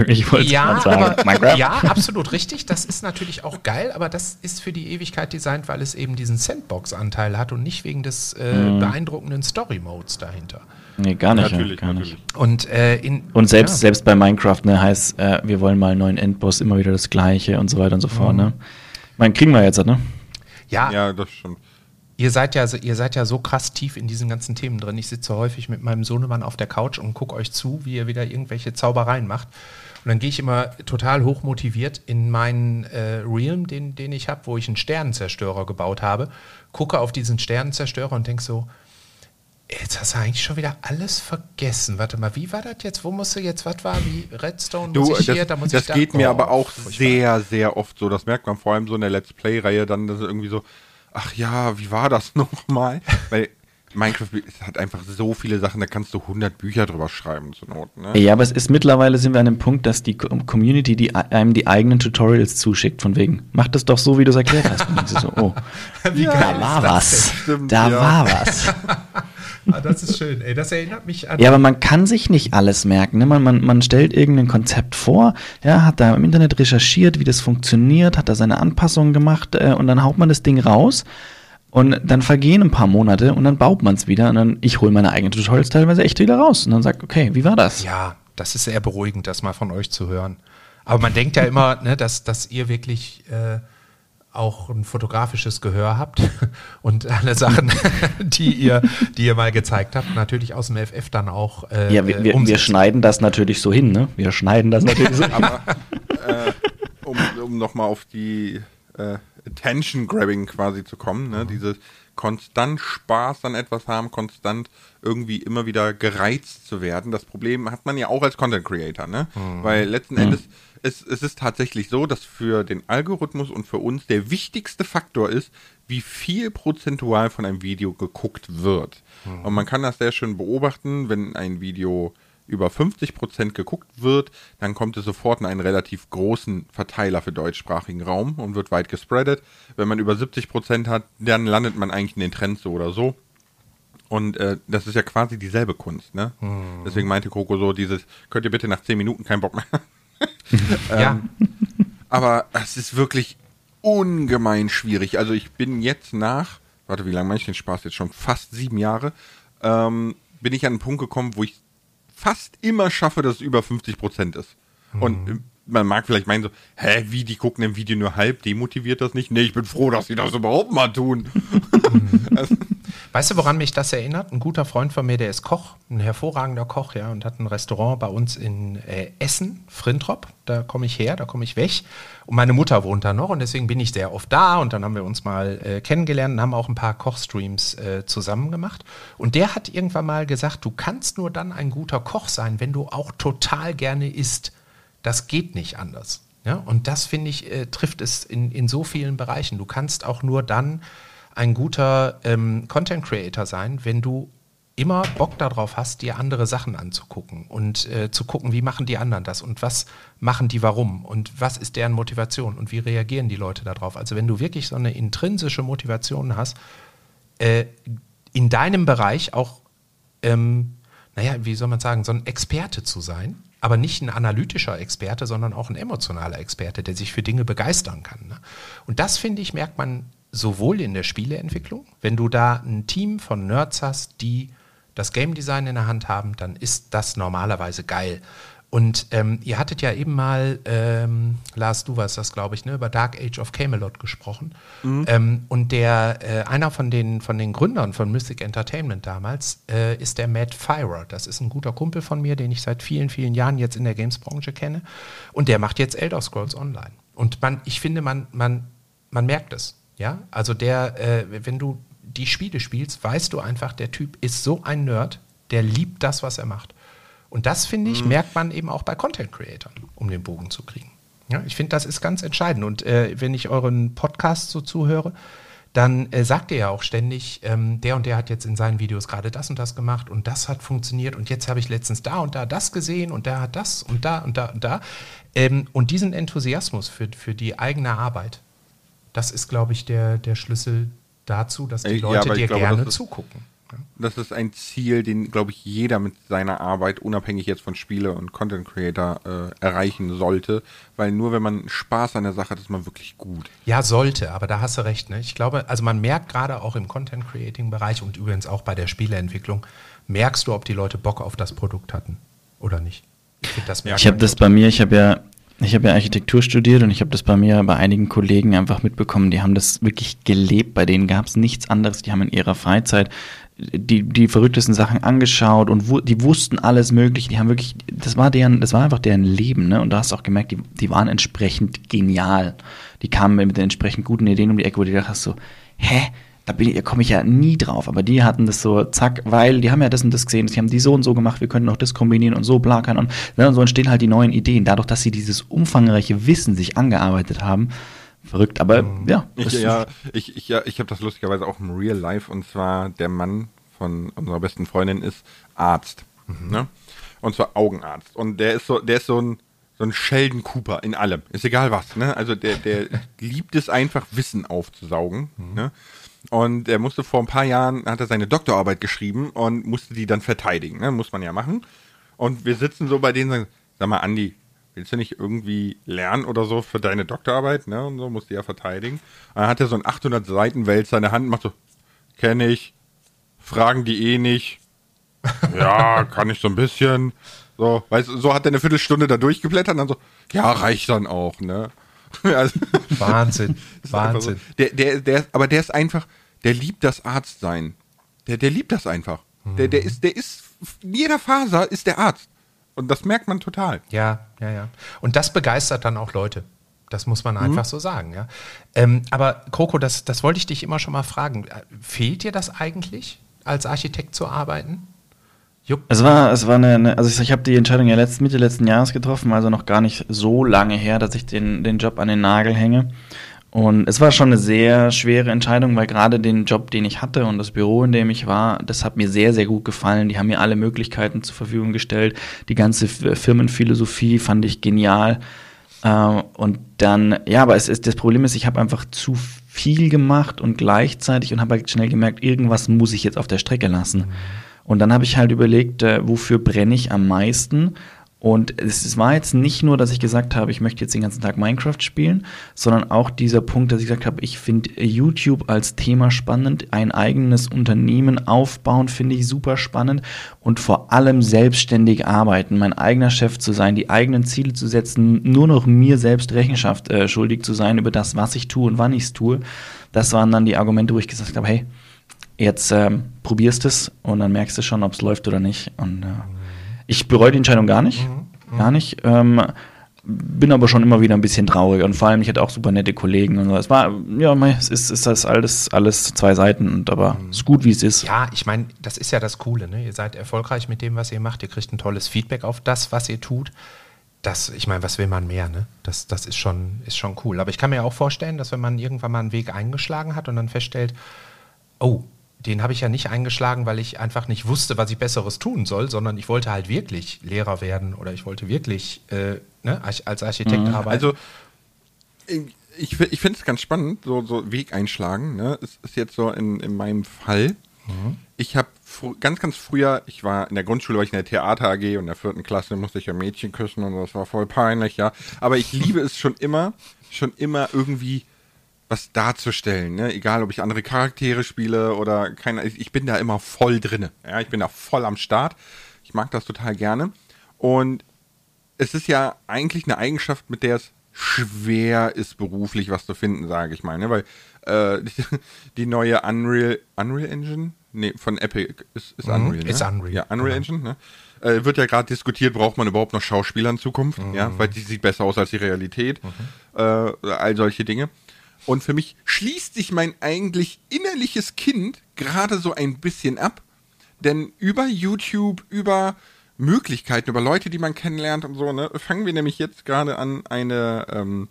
Ich wollte Ja, sagen. aber, Minecraft? ja, <laughs> absolut richtig. Das ist natürlich auch geil, aber das ist für die Ewigkeit designt, weil es eben diesen Sandbox-Anteil hat und nicht wegen des äh, Mhm. beeindruckenden Story-Modes dahinter. Nee, gar nicht. Natürlich, ja, gar natürlich. nicht. Und, äh, in, Und selbst, ja. selbst bei Minecraft, ne, heißt, äh, wir wollen mal einen neuen Endboss, immer wieder das Gleiche und so weiter und so fort, ne? Ich meine, kriegen wir jetzt, ne? ja, Ja, das stimmt. Ihr seid ja, so- ihr seid ja so krass tief in diesen ganzen Themen drin. Ich sitze häufig mit meinem Sohnemann auf der Couch und gucke euch zu, wie ihr wieder irgendwelche Zaubereien macht. Und dann gehe ich immer total hochmotiviert in meinen äh, Realm, den, den ich habe, wo ich einen Sternenzerstörer gebaut habe, gucke auf diesen Sternenzerstörer und denke so, Jetzt hast du eigentlich schon wieder alles vergessen. Warte mal, wie war das jetzt? Wo musst du jetzt, was war, wie Redstone Du, muss ich das, hier, da muss das ich da. geht mir Oh, aber auch sehr, sehr oft so. Das merkt man vor allem so in der Let's Play-Reihe dann, dass es irgendwie so, ach ja, wie war das <laughs> nochmal? Weil Minecraft hat einfach so viele Sachen, da kannst du 100 Bücher drüber schreiben zur Not. Ne? Ja, aber es ist mittlerweile sind wir an dem Punkt, dass die Co- Community die, einem die eigenen Tutorials zuschickt, von wegen, mach das doch so, wie du es erklärt hast. Und so, oh, <laughs> Wie geil da war das was. Stimmt, da ja. war was. <laughs> Ah, das ist schön, ey. Das erinnert mich an. Ja, aber man kann sich nicht alles merken. Ne? Man, man, man stellt irgendein Konzept vor, ja, hat da im Internet recherchiert, wie das funktioniert, hat da seine Anpassungen gemacht äh, und dann haut man das Ding raus und dann vergehen ein paar Monate und dann baut man es wieder und dann ich hole meine eigenen Tutorials teilweise echt wieder raus und dann sagt, okay, wie war das? Ja, das ist sehr beruhigend, das mal von euch zu hören. Aber man denkt ja immer, ne, dass, dass ihr wirklich äh, auch ein fotografisches Gehör habt <laughs> und alle Sachen, <laughs> die ihr, die ihr mal gezeigt habt, natürlich aus dem FF dann auch äh, Ja, wir, wir, wir schneiden das natürlich so hin, ne? Wir schneiden das natürlich so <laughs> hin. Aber äh, um, um nochmal auf die äh, Attention-Grabbing quasi zu kommen, ne? dieses konstant Spaß an etwas haben, konstant irgendwie immer wieder gereizt zu werden. Das Problem hat man ja auch als Content Creator, ne? Weil letzten Endes es, es ist tatsächlich so, dass für den Algorithmus und für uns der wichtigste Faktor ist, wie viel prozentual von einem Video geguckt wird. Und man kann das sehr schön beobachten, wenn ein Video über 50% geguckt wird, dann kommt es sofort in einen relativ großen Verteiler für deutschsprachigen Raum und wird weit gespreadet. Wenn man über 70% hat, dann landet man eigentlich in den Trends so oder so. Und äh, das ist ja quasi dieselbe Kunst, ne? Deswegen meinte Coco so, dieses, könnt ihr bitte nach 10 Minuten keinen Bock mehr. <laughs> Ja, Aber es ist wirklich ungemein schwierig. Also ich bin jetzt nach, warte, wie lange mache ich den Spaß jetzt schon? Fast sieben Jahre. Ähm, bin ich an einen Punkt gekommen, wo ich fast immer schaffe, dass es über 50 Prozent ist. Und äh, man mag vielleicht meinen so, hä, wie, die gucken im Video nur halb, demotiviert das nicht? Nee, ich bin froh, dass sie das überhaupt mal tun. <laughs> Weißt du, woran mich das erinnert? Ein guter Freund von mir, der ist Koch, ein hervorragender Koch, ja, und hat ein Restaurant bei uns in äh, Essen, Frintrop. Da komme ich her, da komme ich weg. Und meine Mutter wohnt da noch und deswegen bin ich sehr oft da und dann haben wir uns mal äh, kennengelernt und haben auch ein paar Kochstreams äh, zusammen gemacht. Und der hat irgendwann mal gesagt, du kannst nur dann ein guter Koch sein, wenn du auch total gerne isst. Das geht nicht anders. Ja, und das finde ich, äh, trifft es in, in so vielen Bereichen. Du kannst auch nur dann ein guter ähm, Content Creator sein, wenn du immer Bock darauf hast, dir andere Sachen anzugucken und äh, zu gucken, wie machen die anderen das und was machen die warum und was ist deren Motivation und wie reagieren die Leute darauf. Also wenn du wirklich so eine intrinsische Motivation hast, äh, in deinem Bereich auch, ähm, naja, wie soll man sagen, so ein Experte zu sein, aber nicht ein analytischer Experte, sondern auch ein emotionaler Experte, der sich für Dinge begeistern kann. Ne? Und das, finde ich, merkt man sowohl in der Spieleentwicklung, wenn du da ein Team von Nerds hast, die das Game Design in der Hand haben, dann ist das normalerweise geil. Und ähm, ihr hattet ja eben mal, ähm, Lars, du warst das, glaube ich, ne, über Dark Age of Camelot gesprochen. Ähm, und der, äh, einer von den, von den Gründern von Mythic Entertainment damals äh, ist der Matt Firer. Das ist ein guter Kumpel von mir, den ich seit vielen, vielen Jahren jetzt in der Games-Branche kenne. Und der macht jetzt Elder Scrolls Online. Und man, ich finde, man, man, man merkt es. Ja, also der, äh, wenn du die Spiele spielst, weißt du einfach, der Typ ist so ein Nerd, der liebt das, was er macht. Und das, finde ich, merkt man eben auch bei Content Creatern, um den Bogen zu kriegen. Ja, ich finde, das ist ganz entscheidend. Und äh, wenn ich euren Podcast so zuhöre, dann äh, sagt ihr ja auch ständig, ähm, der und der hat jetzt in seinen Videos gerade das und das gemacht und das hat funktioniert und jetzt habe ich letztens da und da das gesehen und der hat das und da und da und da. Ähm, und diesen Enthusiasmus für, für die eigene Arbeit, das ist, glaube ich, der, der Schlüssel dazu, dass die ja, Leute ich dir glaube, gerne zugucken. Das ist ein Ziel, den, glaube ich, jeder mit seiner Arbeit, unabhängig jetzt von Spiele und Content Creator, äh, erreichen sollte. Weil nur wenn man Spaß an der Sache hat, ist man wirklich gut. Ja, sollte, aber da hast du recht. Ne? Ich glaube, also man merkt gerade auch im Content-Creating-Bereich und übrigens auch bei der Spieleentwicklung, merkst du, ob die Leute Bock auf das Produkt hatten oder nicht. Ich, Ich habe das bei mir, ich habe ja, ich habe ja Architektur studiert und ich habe das bei mir bei einigen Kollegen einfach mitbekommen, die haben das wirklich gelebt. Bei denen gab es nichts anderes. Die haben in ihrer Freizeit die, die verrücktesten Sachen angeschaut und wu die wussten alles mögliche. Die haben wirklich, das war deren, das war einfach deren Leben, ne? Und da hast du auch gemerkt, die, die waren entsprechend genial. Die kamen mit den entsprechend guten Ideen um die Ecke, wo du gedacht hast so, hä? Da komme ich ja nie drauf. Aber die hatten das so, zack, weil die haben ja das und das gesehen, die haben die so und so gemacht, wir können auch das kombinieren und so, bla, kann und, ne, und so entstehen halt die neuen Ideen. Dadurch, dass sie dieses umfangreiche Wissen sich angearbeitet haben, verrückt. Aber mhm. ja. Ich, ja, ich, ich, ja, ich habe das lustigerweise auch im Real Life und zwar der Mann von unserer besten Freundin ist Arzt. Mhm. Ne? Und zwar Augenarzt. Und der ist so, der ist so ein so ein Sheldon Cooper in allem. Ist egal was, ne? Also der, der <laughs> liebt es einfach, Wissen aufzusaugen. Mhm. Ne? Und er musste vor ein paar Jahren, hat er seine Doktorarbeit geschrieben und musste die dann verteidigen. Ne? Muss man ja machen. Und wir sitzen so bei denen und sagen, sag mal, Andi, willst du nicht irgendwie lernen oder so für deine Doktorarbeit? Ne? Und so musste ja verteidigen. Und dann hat er so ein 800 Seiten Wälzer in der Hand und macht so, kenne ich, fragen die eh nicht. <laughs> ja, kann ich so ein bisschen. So, weißt so hat er eine Viertelstunde da durchgeblättert und dann so, ja, reicht dann auch, ne? <laughs> Also, Wahnsinn, <laughs> Wahnsinn. So. Der, der, der, aber der ist einfach, der liebt das Arztsein. Der, der liebt das einfach. Mhm. Der, der ist, der ist, in jeder Faser ist der Arzt. Und das merkt man total. Ja, ja, ja. Und das begeistert dann auch Leute. Das muss man mhm. einfach so sagen, ja. Ähm, aber Coco, das, das wollte ich dich immer schon mal fragen. Fehlt dir das eigentlich, als Architekt zu arbeiten? Jupp. Es war, es war eine, eine also ich, ich habe die Entscheidung ja letzt, Mitte letzten Jahres getroffen, also noch gar nicht so lange her, dass ich den, den Job an den Nagel hänge. Und es war schon eine sehr schwere Entscheidung, weil gerade den Job, den ich hatte und das Büro, in dem ich war, das hat mir sehr, sehr gut gefallen. Die haben mir alle Möglichkeiten zur Verfügung gestellt. Die ganze Firmenphilosophie fand ich genial. Äh, und dann, ja, aber es ist, das Problem ist, ich habe einfach zu viel gemacht und gleichzeitig und habe halt schnell gemerkt, irgendwas muss ich jetzt auf der Strecke lassen. Mhm. Und dann habe ich halt überlegt, äh, wofür brenne ich am meisten? Und es war jetzt nicht nur, dass ich gesagt habe, ich möchte jetzt den ganzen Tag Minecraft spielen, sondern auch dieser Punkt, dass ich gesagt habe, ich finde YouTube als Thema spannend, ein eigenes Unternehmen aufbauen finde ich super spannend und vor allem selbstständig arbeiten, mein eigener Chef zu sein, die eigenen Ziele zu setzen, nur noch mir selbst Rechenschaft äh, schuldig zu sein über das, was ich tue und wann ich es tue. Das waren dann die Argumente, wo ich gesagt habe, hey, Jetzt ähm, probierst es und dann merkst du schon, ob es läuft oder nicht. Und äh, ich bereue die Entscheidung gar nicht. Mhm. mhm. Gar nicht. Ähm, bin aber schon immer wieder ein bisschen traurig und vor allem ich hatte auch super nette Kollegen und so. Es war ja, es ist, ist das alles alles zwei Seiten und aber mhm. ist gut wie es ist. Ja, ich meine, das ist ja das Coole, ne? Ihr seid erfolgreich mit dem, was ihr macht. Ihr kriegt ein tolles Feedback auf das, was ihr tut. Das, ich meine, was will man mehr, ne? Das, das ist schon ist schon cool. Aber ich kann mir auch vorstellen, dass wenn man irgendwann mal einen Weg eingeschlagen hat und dann feststellt, oh, den habe ich ja nicht eingeschlagen, weil ich einfach nicht wusste, was ich Besseres tun soll, sondern ich wollte halt wirklich Lehrer werden oder ich wollte wirklich äh, ne, als Architekt mhm. arbeiten. Also ich, ich finde es ganz spannend, so, so Weg einschlagen. Ne? Es ist jetzt so in, in meinem Fall. Mhm. Ich habe ganz, ganz früher, ich war in der Grundschule, war ich in der Theater AG und in der vierten Klasse musste ich ja Mädchen küssen und das war voll peinlich, ja. Aber ich <laughs> liebe es schon immer, schon immer irgendwie was darzustellen, ne? egal ob ich andere Charaktere spiele oder keine, ich bin da immer voll drinne, ja, ich bin da voll am Start, ich mag das total gerne und es ist ja eigentlich eine Eigenschaft, mit der es schwer ist beruflich was zu finden, sage ich mal, ne? weil äh, <laughs> die, neue Unreal, Unreal Engine, nee, von Epic ist, ist mhm, Unreal, ne? Ist Unreal. Ja, Unreal genau. Engine, ne? Äh, wird ja gerade diskutiert, braucht man überhaupt noch Schauspieler in Zukunft, mhm. ja, weil die sieht besser aus als die Realität, mhm. äh, all solche Dinge. Und für mich schließt sich mein eigentlich innerliches Kind gerade so ein bisschen ab. Denn über YouTube, über Möglichkeiten, über Leute, die man kennenlernt und so, ne, fangen wir nämlich jetzt gerade an, eine, ähm,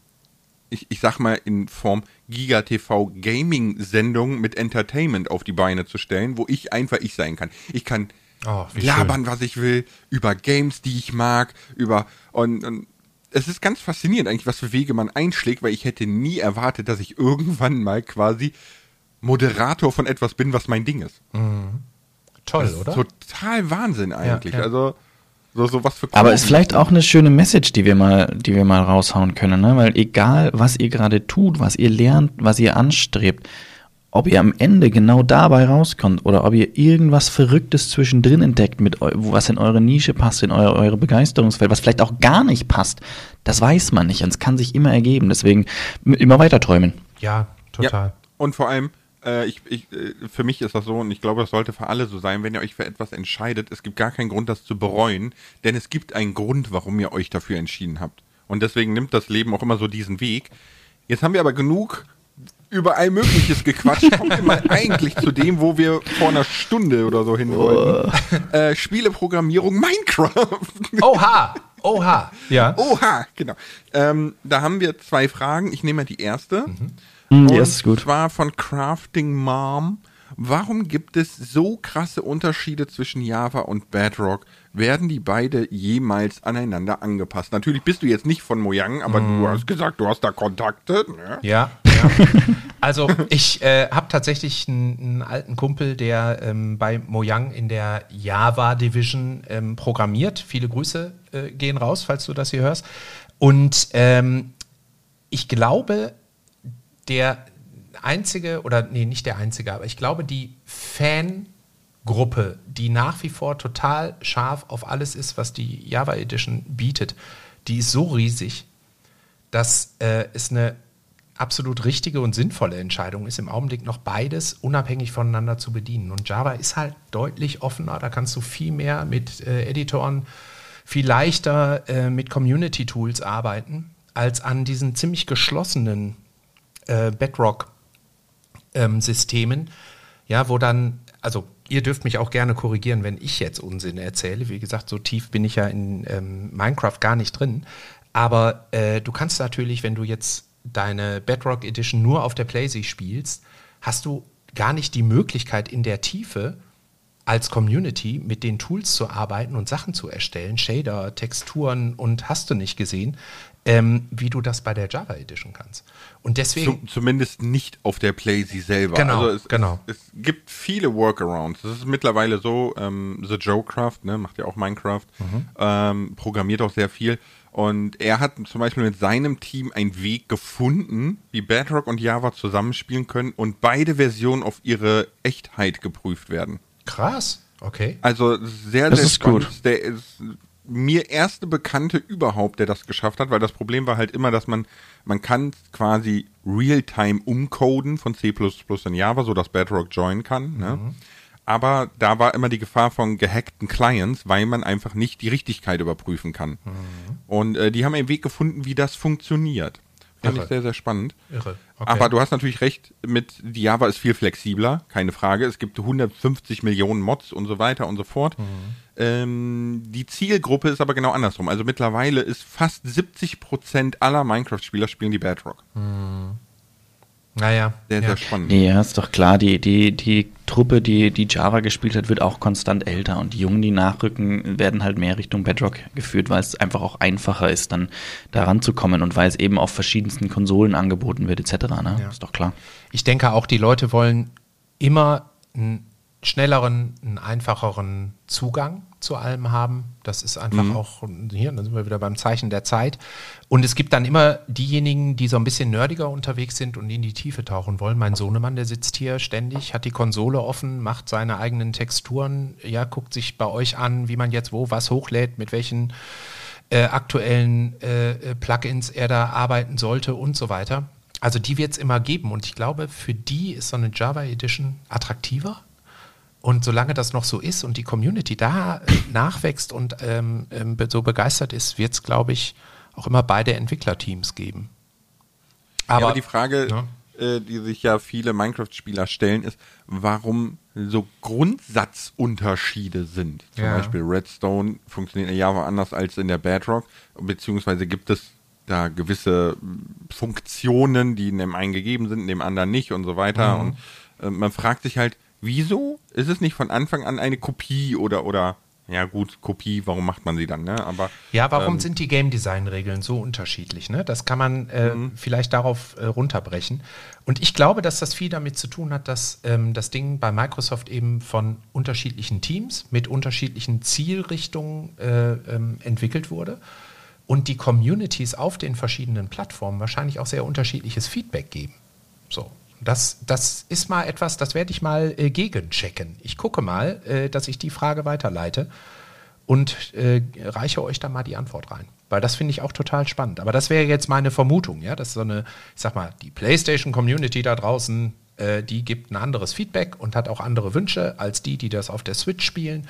ich, ich sag mal, in Form Giga TV Gaming-Sendung mit Entertainment auf die Beine zu stellen, wo ich einfach ich sein kann. Ich kann oh, labern, schön. was ich will, über Games, die ich mag, über und, und es ist ganz faszinierend eigentlich, was für Wege man einschlägt, weil ich hätte nie erwartet, dass ich irgendwann mal quasi Moderator von etwas bin, was mein Ding ist. Mhm. Toll, oder? Total Wahnsinn eigentlich. Ja, ja. Also so, so was für Aber ist vielleicht auch eine schöne Message, die wir mal, die wir mal raushauen können, ne? Weil egal, was ihr gerade tut, was ihr lernt, was ihr anstrebt, ob ihr am Ende genau dabei rauskommt oder ob ihr irgendwas Verrücktes zwischendrin entdeckt, mit was in eure Nische passt, in eure, eure Begeisterungsfeld, was vielleicht auch gar nicht passt, das weiß man nicht und es kann sich immer ergeben. Deswegen immer weiter träumen. Ja, total. Ja, und vor allem, äh, ich, ich, äh, für mich ist das so und ich glaube, das sollte für alle so sein, wenn ihr euch für etwas entscheidet, es gibt gar keinen Grund, das zu bereuen, denn es gibt einen Grund, warum ihr euch dafür entschieden habt. Und deswegen nimmt das Leben auch immer so diesen Weg. Jetzt haben wir aber genug über all Mögliches gequatscht. Kommen wir mal eigentlich zu dem, wo wir vor einer Stunde oder so hin wollten. Äh, Spieleprogrammierung Minecraft. Oha! Oha! Ja. Oha, genau. Ähm, da haben wir zwei Fragen. Ich nehme mal die erste. Hm, die Und ist gut. zwar von Crafting Mom. Warum gibt es so krasse Unterschiede zwischen Java und Bedrock? Werden die beide jemals aneinander angepasst? Natürlich bist du jetzt nicht von Mojang, aber Mhm. du hast gesagt, du hast da Kontakte. Ne? Ja, ja. <laughs> Also ich äh, habe tatsächlich einen, alten Kumpel, der ähm, bei Mojang in der Java Division ähm, programmiert. Viele Grüße äh, gehen raus, falls du das hier hörst. Und ähm, ich glaube, der einzige, oder nee, nicht der einzige, aber ich glaube, die Fangruppe, die nach wie vor total scharf auf alles ist, was die Java Edition bietet, die ist so riesig, dass äh, es eine absolut richtige und sinnvolle Entscheidung ist, im Augenblick noch beides unabhängig voneinander zu bedienen. Und Java ist halt deutlich offener, da kannst du viel mehr mit äh, Editoren, viel leichter äh, mit Community-Tools arbeiten, als an diesen ziemlich geschlossenen äh, Bedrock-Systemen, ja, wo dann, also ihr dürft mich auch gerne korrigieren, wenn ich jetzt Unsinn erzähle. Wie gesagt, so tief bin ich ja in ähm, Minecraft gar nicht drin. Aber äh, du kannst natürlich, wenn du jetzt deine Bedrock Edition nur auf der PlayStation spielst, hast du gar nicht die Möglichkeit in der Tiefe als Community mit den Tools zu arbeiten und Sachen zu erstellen, Shader, Texturen und hast du nicht gesehen, ähm, wie du das bei der Java Edition kannst. Und deswegen, Zum, zumindest nicht auf der PlayStation selber. Genau, also es, genau. Es, es gibt viele Workarounds. Es ist mittlerweile so, ähm, The Joe Craft, ne, macht ja auch Minecraft, Mhm. ähm, programmiert auch sehr viel. Und er hat zum Beispiel mit seinem Team einen Weg gefunden, wie Bedrock und Java zusammenspielen können und beide Versionen auf ihre Echtheit geprüft werden. krass, okay. Also sehr, Das sehr ist spannend. gut. Der ist mir erste Bekannte überhaupt, der das geschafft hat, weil das Problem war halt immer, dass man, man kann quasi Realtime umcoden von C++ in Java, so dass Bedrock joinen kann. Ne? Aber da war immer die Gefahr von gehackten Clients, weil man einfach nicht die Richtigkeit überprüfen kann. Und äh, die haben einen Weg gefunden, wie das funktioniert. Fand Irre. ich sehr, sehr spannend. Irre. Okay. Aber du hast natürlich recht, mit Java ist viel flexibler, keine Frage. Es gibt 150 Millionen Mods und so weiter und so fort. Ähm, die Zielgruppe ist aber genau andersrum. Also mittlerweile ist fast 70 Prozent aller Minecraft-Spieler spielen die Bedrock. Naja. Sehr, ja. sehr spannend. Nee, ja, ist doch klar, die, die, die Truppe, die, die Java gespielt hat, wird auch konstant älter und die Jungen, die nachrücken, werden halt mehr Richtung Bedrock geführt, weil es einfach auch einfacher ist, dann da ranzukommen und weil es eben auf verschiedensten Konsolen angeboten wird, etc. Ne? Ja. Ist doch klar. Ich denke auch, die Leute wollen immer einen schnelleren, einen einfacheren Zugang zu allem haben. Das ist einfach auch, hier, dann sind wir wieder beim Zeichen der Zeit. Und es gibt dann immer diejenigen, die so ein bisschen nerdiger unterwegs sind und in die Tiefe tauchen wollen. Mein Sohnemann, der sitzt hier ständig, hat die Konsole offen, macht seine eigenen Texturen, ja, guckt sich bei euch an, wie man jetzt wo was hochlädt, mit welchen äh, aktuellen äh, äh, Plugins er da arbeiten sollte und so weiter. Also die wird es immer geben und ich glaube, für die ist so eine Java Edition attraktiver. Und solange das noch so ist und die Community da äh, nachwächst und ähm, ähm, so begeistert ist, wird es, glaube ich, auch immer beide Entwicklerteams geben. Aber, Aber, aber die Frage, Ja. äh, die sich ja viele Minecraft-Spieler stellen, ist, warum so Grundsatzunterschiede sind. Zum Ja. Beispiel Redstone funktioniert in Java anders als in der Bedrock, beziehungsweise gibt es da gewisse Funktionen, die in dem einen gegeben sind, in dem anderen nicht und so weiter. Und äh, man fragt sich halt, wieso ist es nicht von Anfang an eine Kopie oder oder ja gut, Kopie, warum macht man sie dann, ne? Aber Ja, warum ähm, sind die Game Design Regeln so unterschiedlich? Ne? Das kann man äh, vielleicht darauf äh, runterbrechen. Und ich glaube, dass das viel damit zu tun hat, dass ähm, das Ding bei Microsoft eben von unterschiedlichen Teams mit unterschiedlichen Zielrichtungen äh, ähm, entwickelt wurde und die Communities auf den verschiedenen Plattformen wahrscheinlich auch sehr unterschiedliches Feedback geben. So. Das, das ist mal etwas, das werde ich mal äh, gegenchecken. Ich gucke mal, äh, dass ich die Frage weiterleite und äh, reiche euch da mal die Antwort rein. Weil das finde ich auch total spannend. Aber das wäre jetzt meine Vermutung, ja, dass so eine, ich sag mal, die PlayStation-Community da draußen, äh, die gibt ein anderes Feedback und hat auch andere Wünsche als die, die das auf der Switch spielen.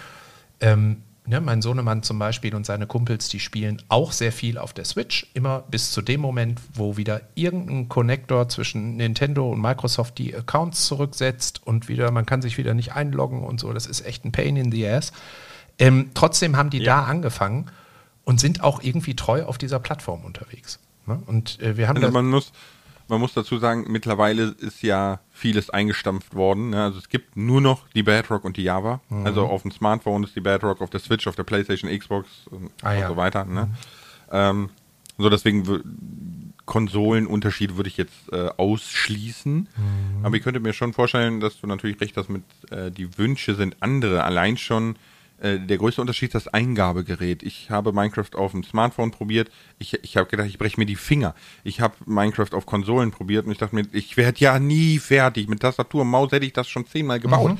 Ähm, Ne, mein Sohnemann zum Beispiel und seine Kumpels, die spielen auch sehr viel auf der Switch, immer bis zu dem Moment, wo wieder irgendein Connector zwischen Nintendo und Microsoft die Accounts zurücksetzt und wieder, man kann sich wieder nicht einloggen und so. Das ist echt ein Pain in the ass. Ähm, trotzdem haben die ja. da angefangen und sind auch irgendwie treu auf dieser Plattform unterwegs. Ne? Und äh, wir haben also man muss, man muss dazu sagen, mittlerweile ist ja vieles eingestampft worden. Ne? Also es gibt nur noch die Bedrock und die Java. Mhm. Also auf dem Smartphone ist die Bedrock, auf der Switch, auf der PlayStation, Xbox und, ah, und ja. so weiter. Ne? Mhm. Ähm, so deswegen Konsolenunterschied würde ich jetzt äh, ausschließen. Mhm. Aber ich könnte mir schon vorstellen, dass du natürlich recht hast mit äh, die Wünsche sind andere. Allein schon äh, der größte Unterschied ist das Eingabegerät. Ich habe Minecraft auf dem Smartphone probiert. Ich, ich habe gedacht, ich breche mir die Finger. Ich habe Minecraft auf Konsolen probiert und ich dachte mir, ich werde ja nie fertig. Mit Tastatur und Maus hätte ich das schon zehnmal gebaut.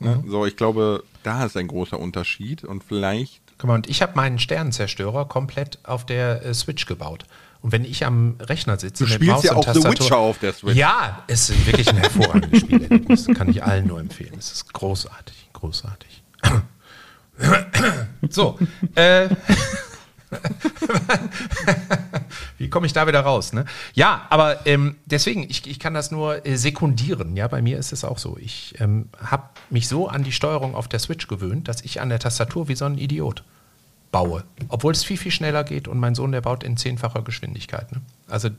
Mhm. Ne? Mhm. So, ich glaube, da ist ein großer Unterschied und vielleicht. Guck mal, und ich habe meinen Sternenzerstörer komplett auf der äh, Switch gebaut. Und wenn ich am Rechner sitze, du mit spielst Maus ja auch The Witcher auf der Switch. Ja, es ist wirklich ein hervorragendes Spiel. Das kann ich allen nur empfehlen. Es ist großartig, großartig. So, äh, <laughs> Wie komme ich da wieder raus? Ne? Ja, aber ähm, deswegen, ich, ich kann das nur äh, sekundieren. Ja, bei mir ist es auch so. Ich ähm, habe mich so an die Steuerung auf der Switch gewöhnt, dass ich an der Tastatur wie so ein Idiot baue. Obwohl es viel, viel schneller geht und mein Sohn, der baut in zehnfacher Geschwindigkeit. Ne? Also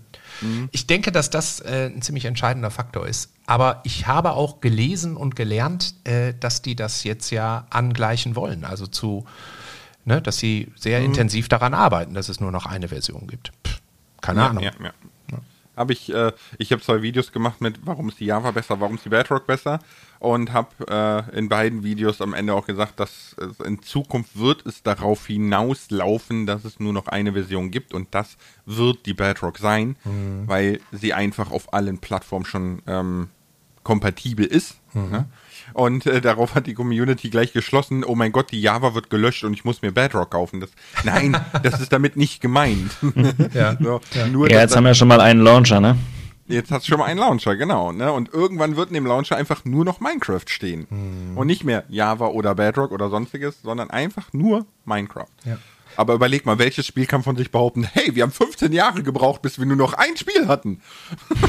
mhm. ich denke, dass das äh, ein ziemlich entscheidender Faktor ist. Aber ich habe auch gelesen und gelernt, äh, dass die das jetzt ja angleichen wollen. Also zu, ne, dass sie sehr mhm. intensiv daran arbeiten, dass es nur noch eine Version gibt. Pff, keine ja, Ahnung. Ja, ja habe ich, äh, ich habe zwei Videos gemacht mit, warum ist die Java besser, warum ist die Bedrock besser und habe äh, in beiden Videos am Ende auch gesagt, dass äh, in Zukunft wird es darauf hinauslaufen, dass es nur noch eine Version gibt und das wird die Bedrock sein, mhm. weil sie einfach auf allen Plattformen schon ähm, kompatibel ist. Mhm. Ne? Und äh, darauf hat die Community gleich geschlossen, oh mein Gott, die Java wird gelöscht und ich muss mir Bedrock kaufen. Das, nein, <laughs> das ist damit nicht gemeint. <laughs> ja, so, ja. Nur, ja jetzt haben wir schon mal einen Launcher, ne? Jetzt hast du schon mal einen Launcher, genau. Ne? Und irgendwann wird in dem Launcher einfach nur noch Minecraft stehen. Hm. Und nicht mehr Java oder Bedrock oder sonstiges, sondern einfach nur Minecraft. Ja. Aber überleg mal, welches Spiel kann von sich behaupten, hey, wir haben 15 Jahre gebraucht, bis wir nur noch ein Spiel hatten.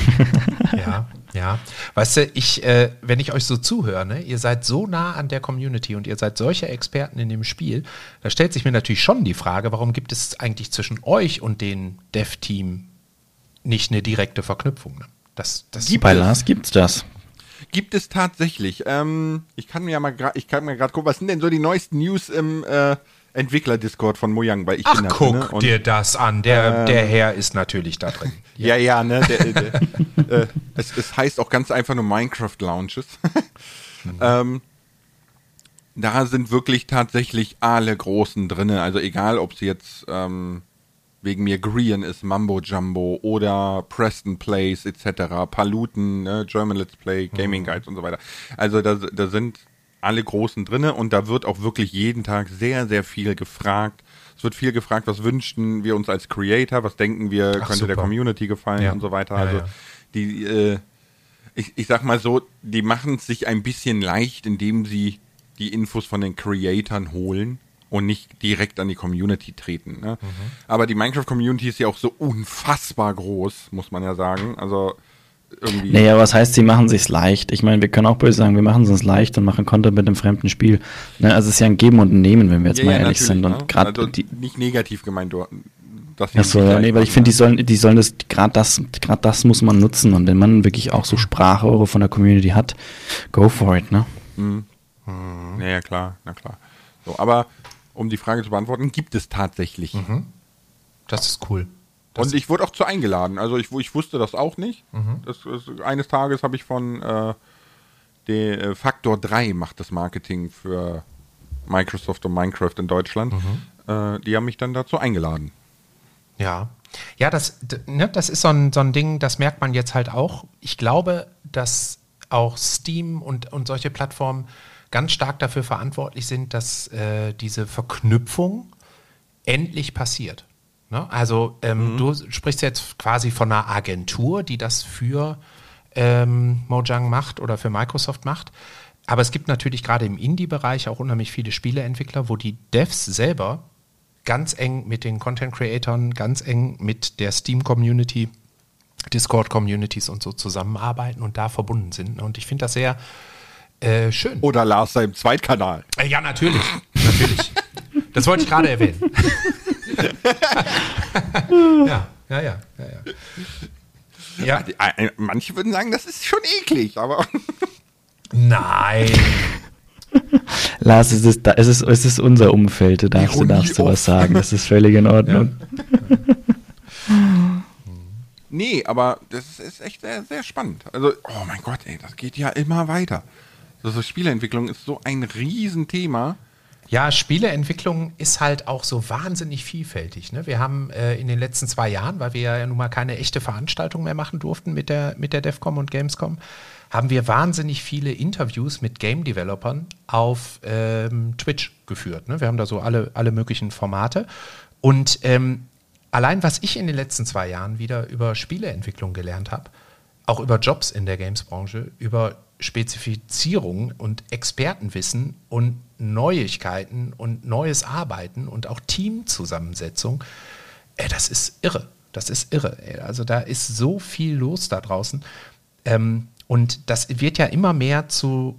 <laughs> ja, ja. Weißt du, ich, äh, wenn ich euch so zuhöre, ne, ihr seid so nah an der Community und ihr seid solche Experten in dem Spiel, da stellt sich mir natürlich schon die Frage, warum gibt es eigentlich zwischen euch und dem Dev-Team nicht eine direkte Verknüpfung? Ne? Das, das Bei Lars gibt's das. Gibt es tatsächlich. Ähm, ich kann mir ja mal ich kann mir gerade gucken, was sind denn so die neuesten News im äh, Entwickler-Discord von Mojang, weil ich Ach, guck ne? dir das an. Der, ähm, der Herr ist natürlich da drin. <laughs> Ja, ja, ne? Der, der, <laughs> äh, es, es, heißt auch ganz einfach nur Minecraft Launches. mhm. ähm, da sind wirklich tatsächlich alle Großen drin. Also egal, ob es jetzt ähm, wegen mir Green ist, Mambo Jumbo oder Preston Plays etc., Paluten, ne? German Let's Play, Gaming mhm. Guides und so weiter. Also da, da sind alle Großen drinne und da wird auch wirklich jeden Tag sehr, sehr viel gefragt. Es wird viel gefragt, was wünschten wir uns als Creator, was denken wir, Ach, könnte super. der Community gefallen ja. und so weiter. Ja, also ja. die, äh, ich, ich sag mal so, die machen es sich ein bisschen leicht, indem sie die Infos von den Creatoren holen und nicht direkt an die Community treten. Ne? Mhm. Aber die Minecraft-Community ist ja auch so unfassbar groß, muss man ja sagen. Also irgendwie. Naja, was heißt, sie machen sich's leicht? Ich meine, wir können auch böse sagen, wir machen es uns leicht und machen Content mit einem fremden Spiel. Ne, also es ist ja ein Geben und ein Nehmen, wenn wir jetzt ja, mal ja, ehrlich sind. Und ne? gerade also nicht negativ gemeint, du. Achso, ja, nee, weil ich finde, die sollen, die sollen das, gerade das, gerade das muss man nutzen. Und wenn man wirklich auch so Sprachrohre von der Community hat, go for it, ne? Mhm. Mhm. Ja, ja, klar, na klar. So, aber um die Frage zu beantworten, gibt es tatsächlich. Mhm. Das ist cool. Das und ich wurde auch zu eingeladen. Also ich, ich wusste das auch nicht. Mhm. Das, das, eines Tages habe ich von äh, der äh, Faktor 3 macht das Marketing für Microsoft und Minecraft in Deutschland. Mhm. Äh, die haben mich dann dazu eingeladen. Ja. Ja, das, ne, das ist so ein, so ein Ding, das merkt man jetzt halt auch. Ich glaube, dass auch Steam und, und solche Plattformen ganz stark dafür verantwortlich sind, dass äh, diese Verknüpfung endlich passiert. Ne? Also ähm, mhm. du sprichst jetzt quasi von einer Agentur, die das für ähm, Mojang macht oder für Microsoft macht. aber es gibt natürlich gerade im Indie-Bereich auch unheimlich viele Spieleentwickler, wo die Devs selber ganz eng mit den Content-Creatoren, ganz eng mit der Steam-Community, Discord-Communities und so zusammenarbeiten und da verbunden sind. Und ich finde das sehr äh, schön. Oder Lars seinem Zweitkanal. Äh, ja, natürlich. natürlich. Das wollte ich gerade erwähnen. <laughs> <laughs> ja, ja, ja, ja, ja. ja. Manche würden sagen, das ist schon eklig, aber. Nein. Lars, es ist, es, ist, es ist unser Umfeld, du darfst, du darfst sowas sagen, das ist völlig in Ordnung. Ja. <laughs> nee, aber das ist echt sehr, sehr spannend. Also, oh mein Gott, ey, das geht ja immer weiter. Also Spieleentwicklung ist so ein Riesenthema. Ja, Spieleentwicklung ist halt auch so wahnsinnig vielfältig. Ne? Wir haben äh, in den letzten zwei Jahren, weil wir ja nun mal keine echte Veranstaltung mehr machen durften mit der, mit der DEFCOM und Gamescom, haben wir wahnsinnig viele Interviews mit Game Developern auf ähm, Twitch geführt. Ne? Wir haben da so alle, alle möglichen Formate. Und ähm, allein was ich in den letzten zwei Jahren wieder über Spieleentwicklung gelernt habe, auch über Jobs in der Games-Branche, über Spezifizierung und Expertenwissen und Neuigkeiten und neues Arbeiten und auch Teamzusammensetzung, ey, das ist irre. Das ist irre. Ey. Also da ist so viel los da draußen. Ähm, und das wird ja immer mehr zu,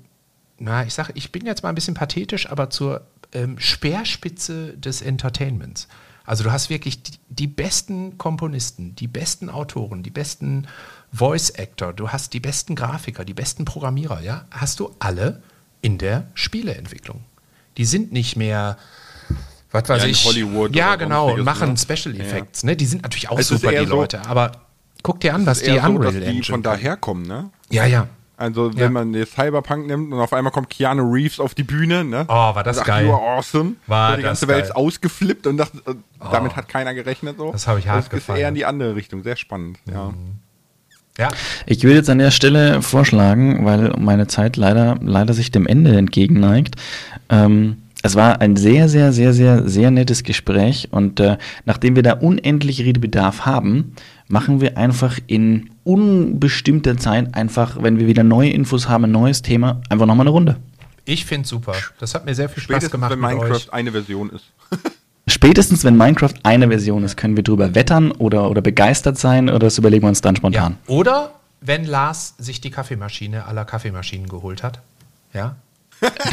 na, ich sage, ich bin jetzt mal ein bisschen pathetisch, aber zur ähm, Speerspitze des Entertainments. Also du hast wirklich die, die, besten Komponisten, die besten Autoren, die besten Voice Actor, du hast die besten Grafiker, die besten Programmierer, ja, hast du alle in der Spieleentwicklung. Die sind nicht mehr was weiß ja, ich. Hollywood ja, genau, und machen ne? Special Effects. Ja. Ne? Die sind natürlich auch es super, die Leute. Aber guck dir an, was die Unreal so, dass die von daher kommen, ne? Ja, ja. Also, wenn ja. man den Cyberpunk nimmt und auf einmal kommt Keanu Reeves auf die Bühne, ne? Oh, war das sagt, geil. You are awesome. War die ganze Welt ist ausgeflippt und dachte, oh. damit hat keiner gerechnet so. Das habe ich hart Das ist eher in die andere Richtung. Sehr spannend, mhm. ja. Ja. Ich würde jetzt an der Stelle vorschlagen, weil meine Zeit leider, leider sich dem Ende entgegenneigt. Ähm, es war ein sehr, sehr, sehr, sehr, sehr nettes Gespräch und äh, nachdem wir da unendlich Redebedarf haben, machen wir einfach in unbestimmter Zeit einfach, wenn wir wieder neue Infos haben, ein neues Thema, einfach nochmal eine Runde. Ich finde super. Das hat mir sehr viel Spaß Spätestens, gemacht. wenn Minecraft eine Version ist. <laughs> Spätestens, wenn Minecraft eine Version ist, können wir drüber wettern oder, oder begeistert sein oder das überlegen wir uns dann spontan. Ja. Oder wenn Lars sich die Kaffeemaschine aller Kaffeemaschinen geholt hat. Ja,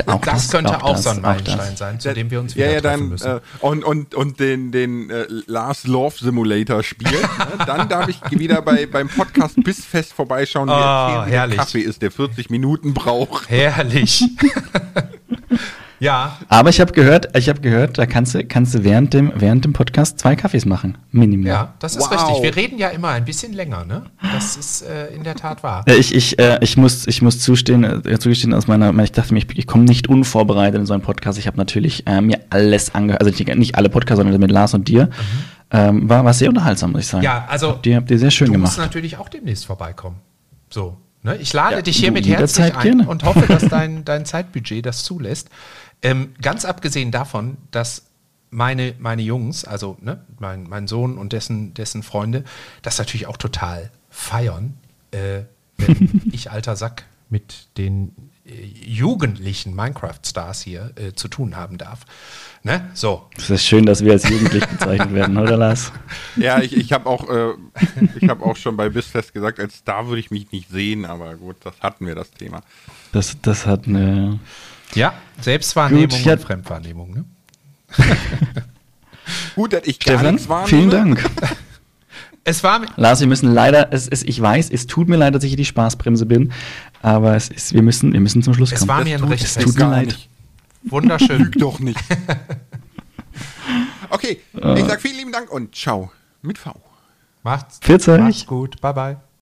auch das, das könnte auch, auch das, so ein Meilenstein sein, zu dem wir uns wieder ja, ja, dann, müssen. Äh, und, und, und den, den äh, Last Love Simulator spielen. <laughs> ne? Dann darf ich wieder bei, beim Podcast Bissfest vorbeischauen, oh, wie der Kaffee ist, der 40 Minuten braucht. Herrlich. <laughs> Ja. Aber ich habe gehört, ich habe gehört, da kannst du, kannst du während dem, während dem Podcast zwei Kaffees machen. Minimum. Ja, das ist wow. richtig. Wir reden ja immer ein bisschen länger, ne? Das ist äh, in der Tat wahr. Ich, ich, äh, ich, muss, ich muss zustehen, äh, zugestehen aus meiner, ich dachte mir, ich, ich komme nicht unvorbereitet in so einen Podcast. Ich habe natürlich äh, mir alles angehört, also nicht, nicht alle Podcasts, sondern mit Lars und dir. Mhm. Ähm, war, war sehr unterhaltsam, muss ich sagen. Ja, also. Habt ihr, habt ihr sehr schön du gemacht. Du musst natürlich auch demnächst vorbeikommen. So. Ne? Ich lade ja, dich hiermit herzlich ein gerne. und hoffe, dass dein, dein Zeitbudget das zulässt. Ähm, ganz abgesehen davon, dass meine, meine Jungs, also ne, mein, mein Sohn und dessen, dessen Freunde, das natürlich auch total feiern, äh, wenn <laughs> ich alter Sack mit den äh, jugendlichen Minecraft-Stars hier äh, zu tun haben darf. Ne? So. Es ist schön, dass wir als jugendlich bezeichnet <laughs> werden, oder Lars? Ja, ich, ich habe auch, äh, hab auch schon bei Bissfest gesagt, als Star würde ich mich nicht sehen, aber gut, das hatten wir, das Thema. Das, das hat eine. Ja, Selbstwahrnehmung Gut, und Fremdwahrnehmung. Ne? <laughs> Gut, dass ich gar Stefan, nichts wahrnehme. Vielen Dank. <laughs> Es war <laughs> Lars, wir müssen leider, es, es, ich weiß, es tut mir leid, dass ich hier die Spaßbremse bin, aber es ist, wir, müssen, wir müssen zum Schluss kommen. Es war mir ein Recht. Es tut mir leid. Nicht. Wunderschön. Lüg doch nicht. okay, ich sag vielen lieben Dank und ciao mit V. Macht's, macht's gut. Bye, bye.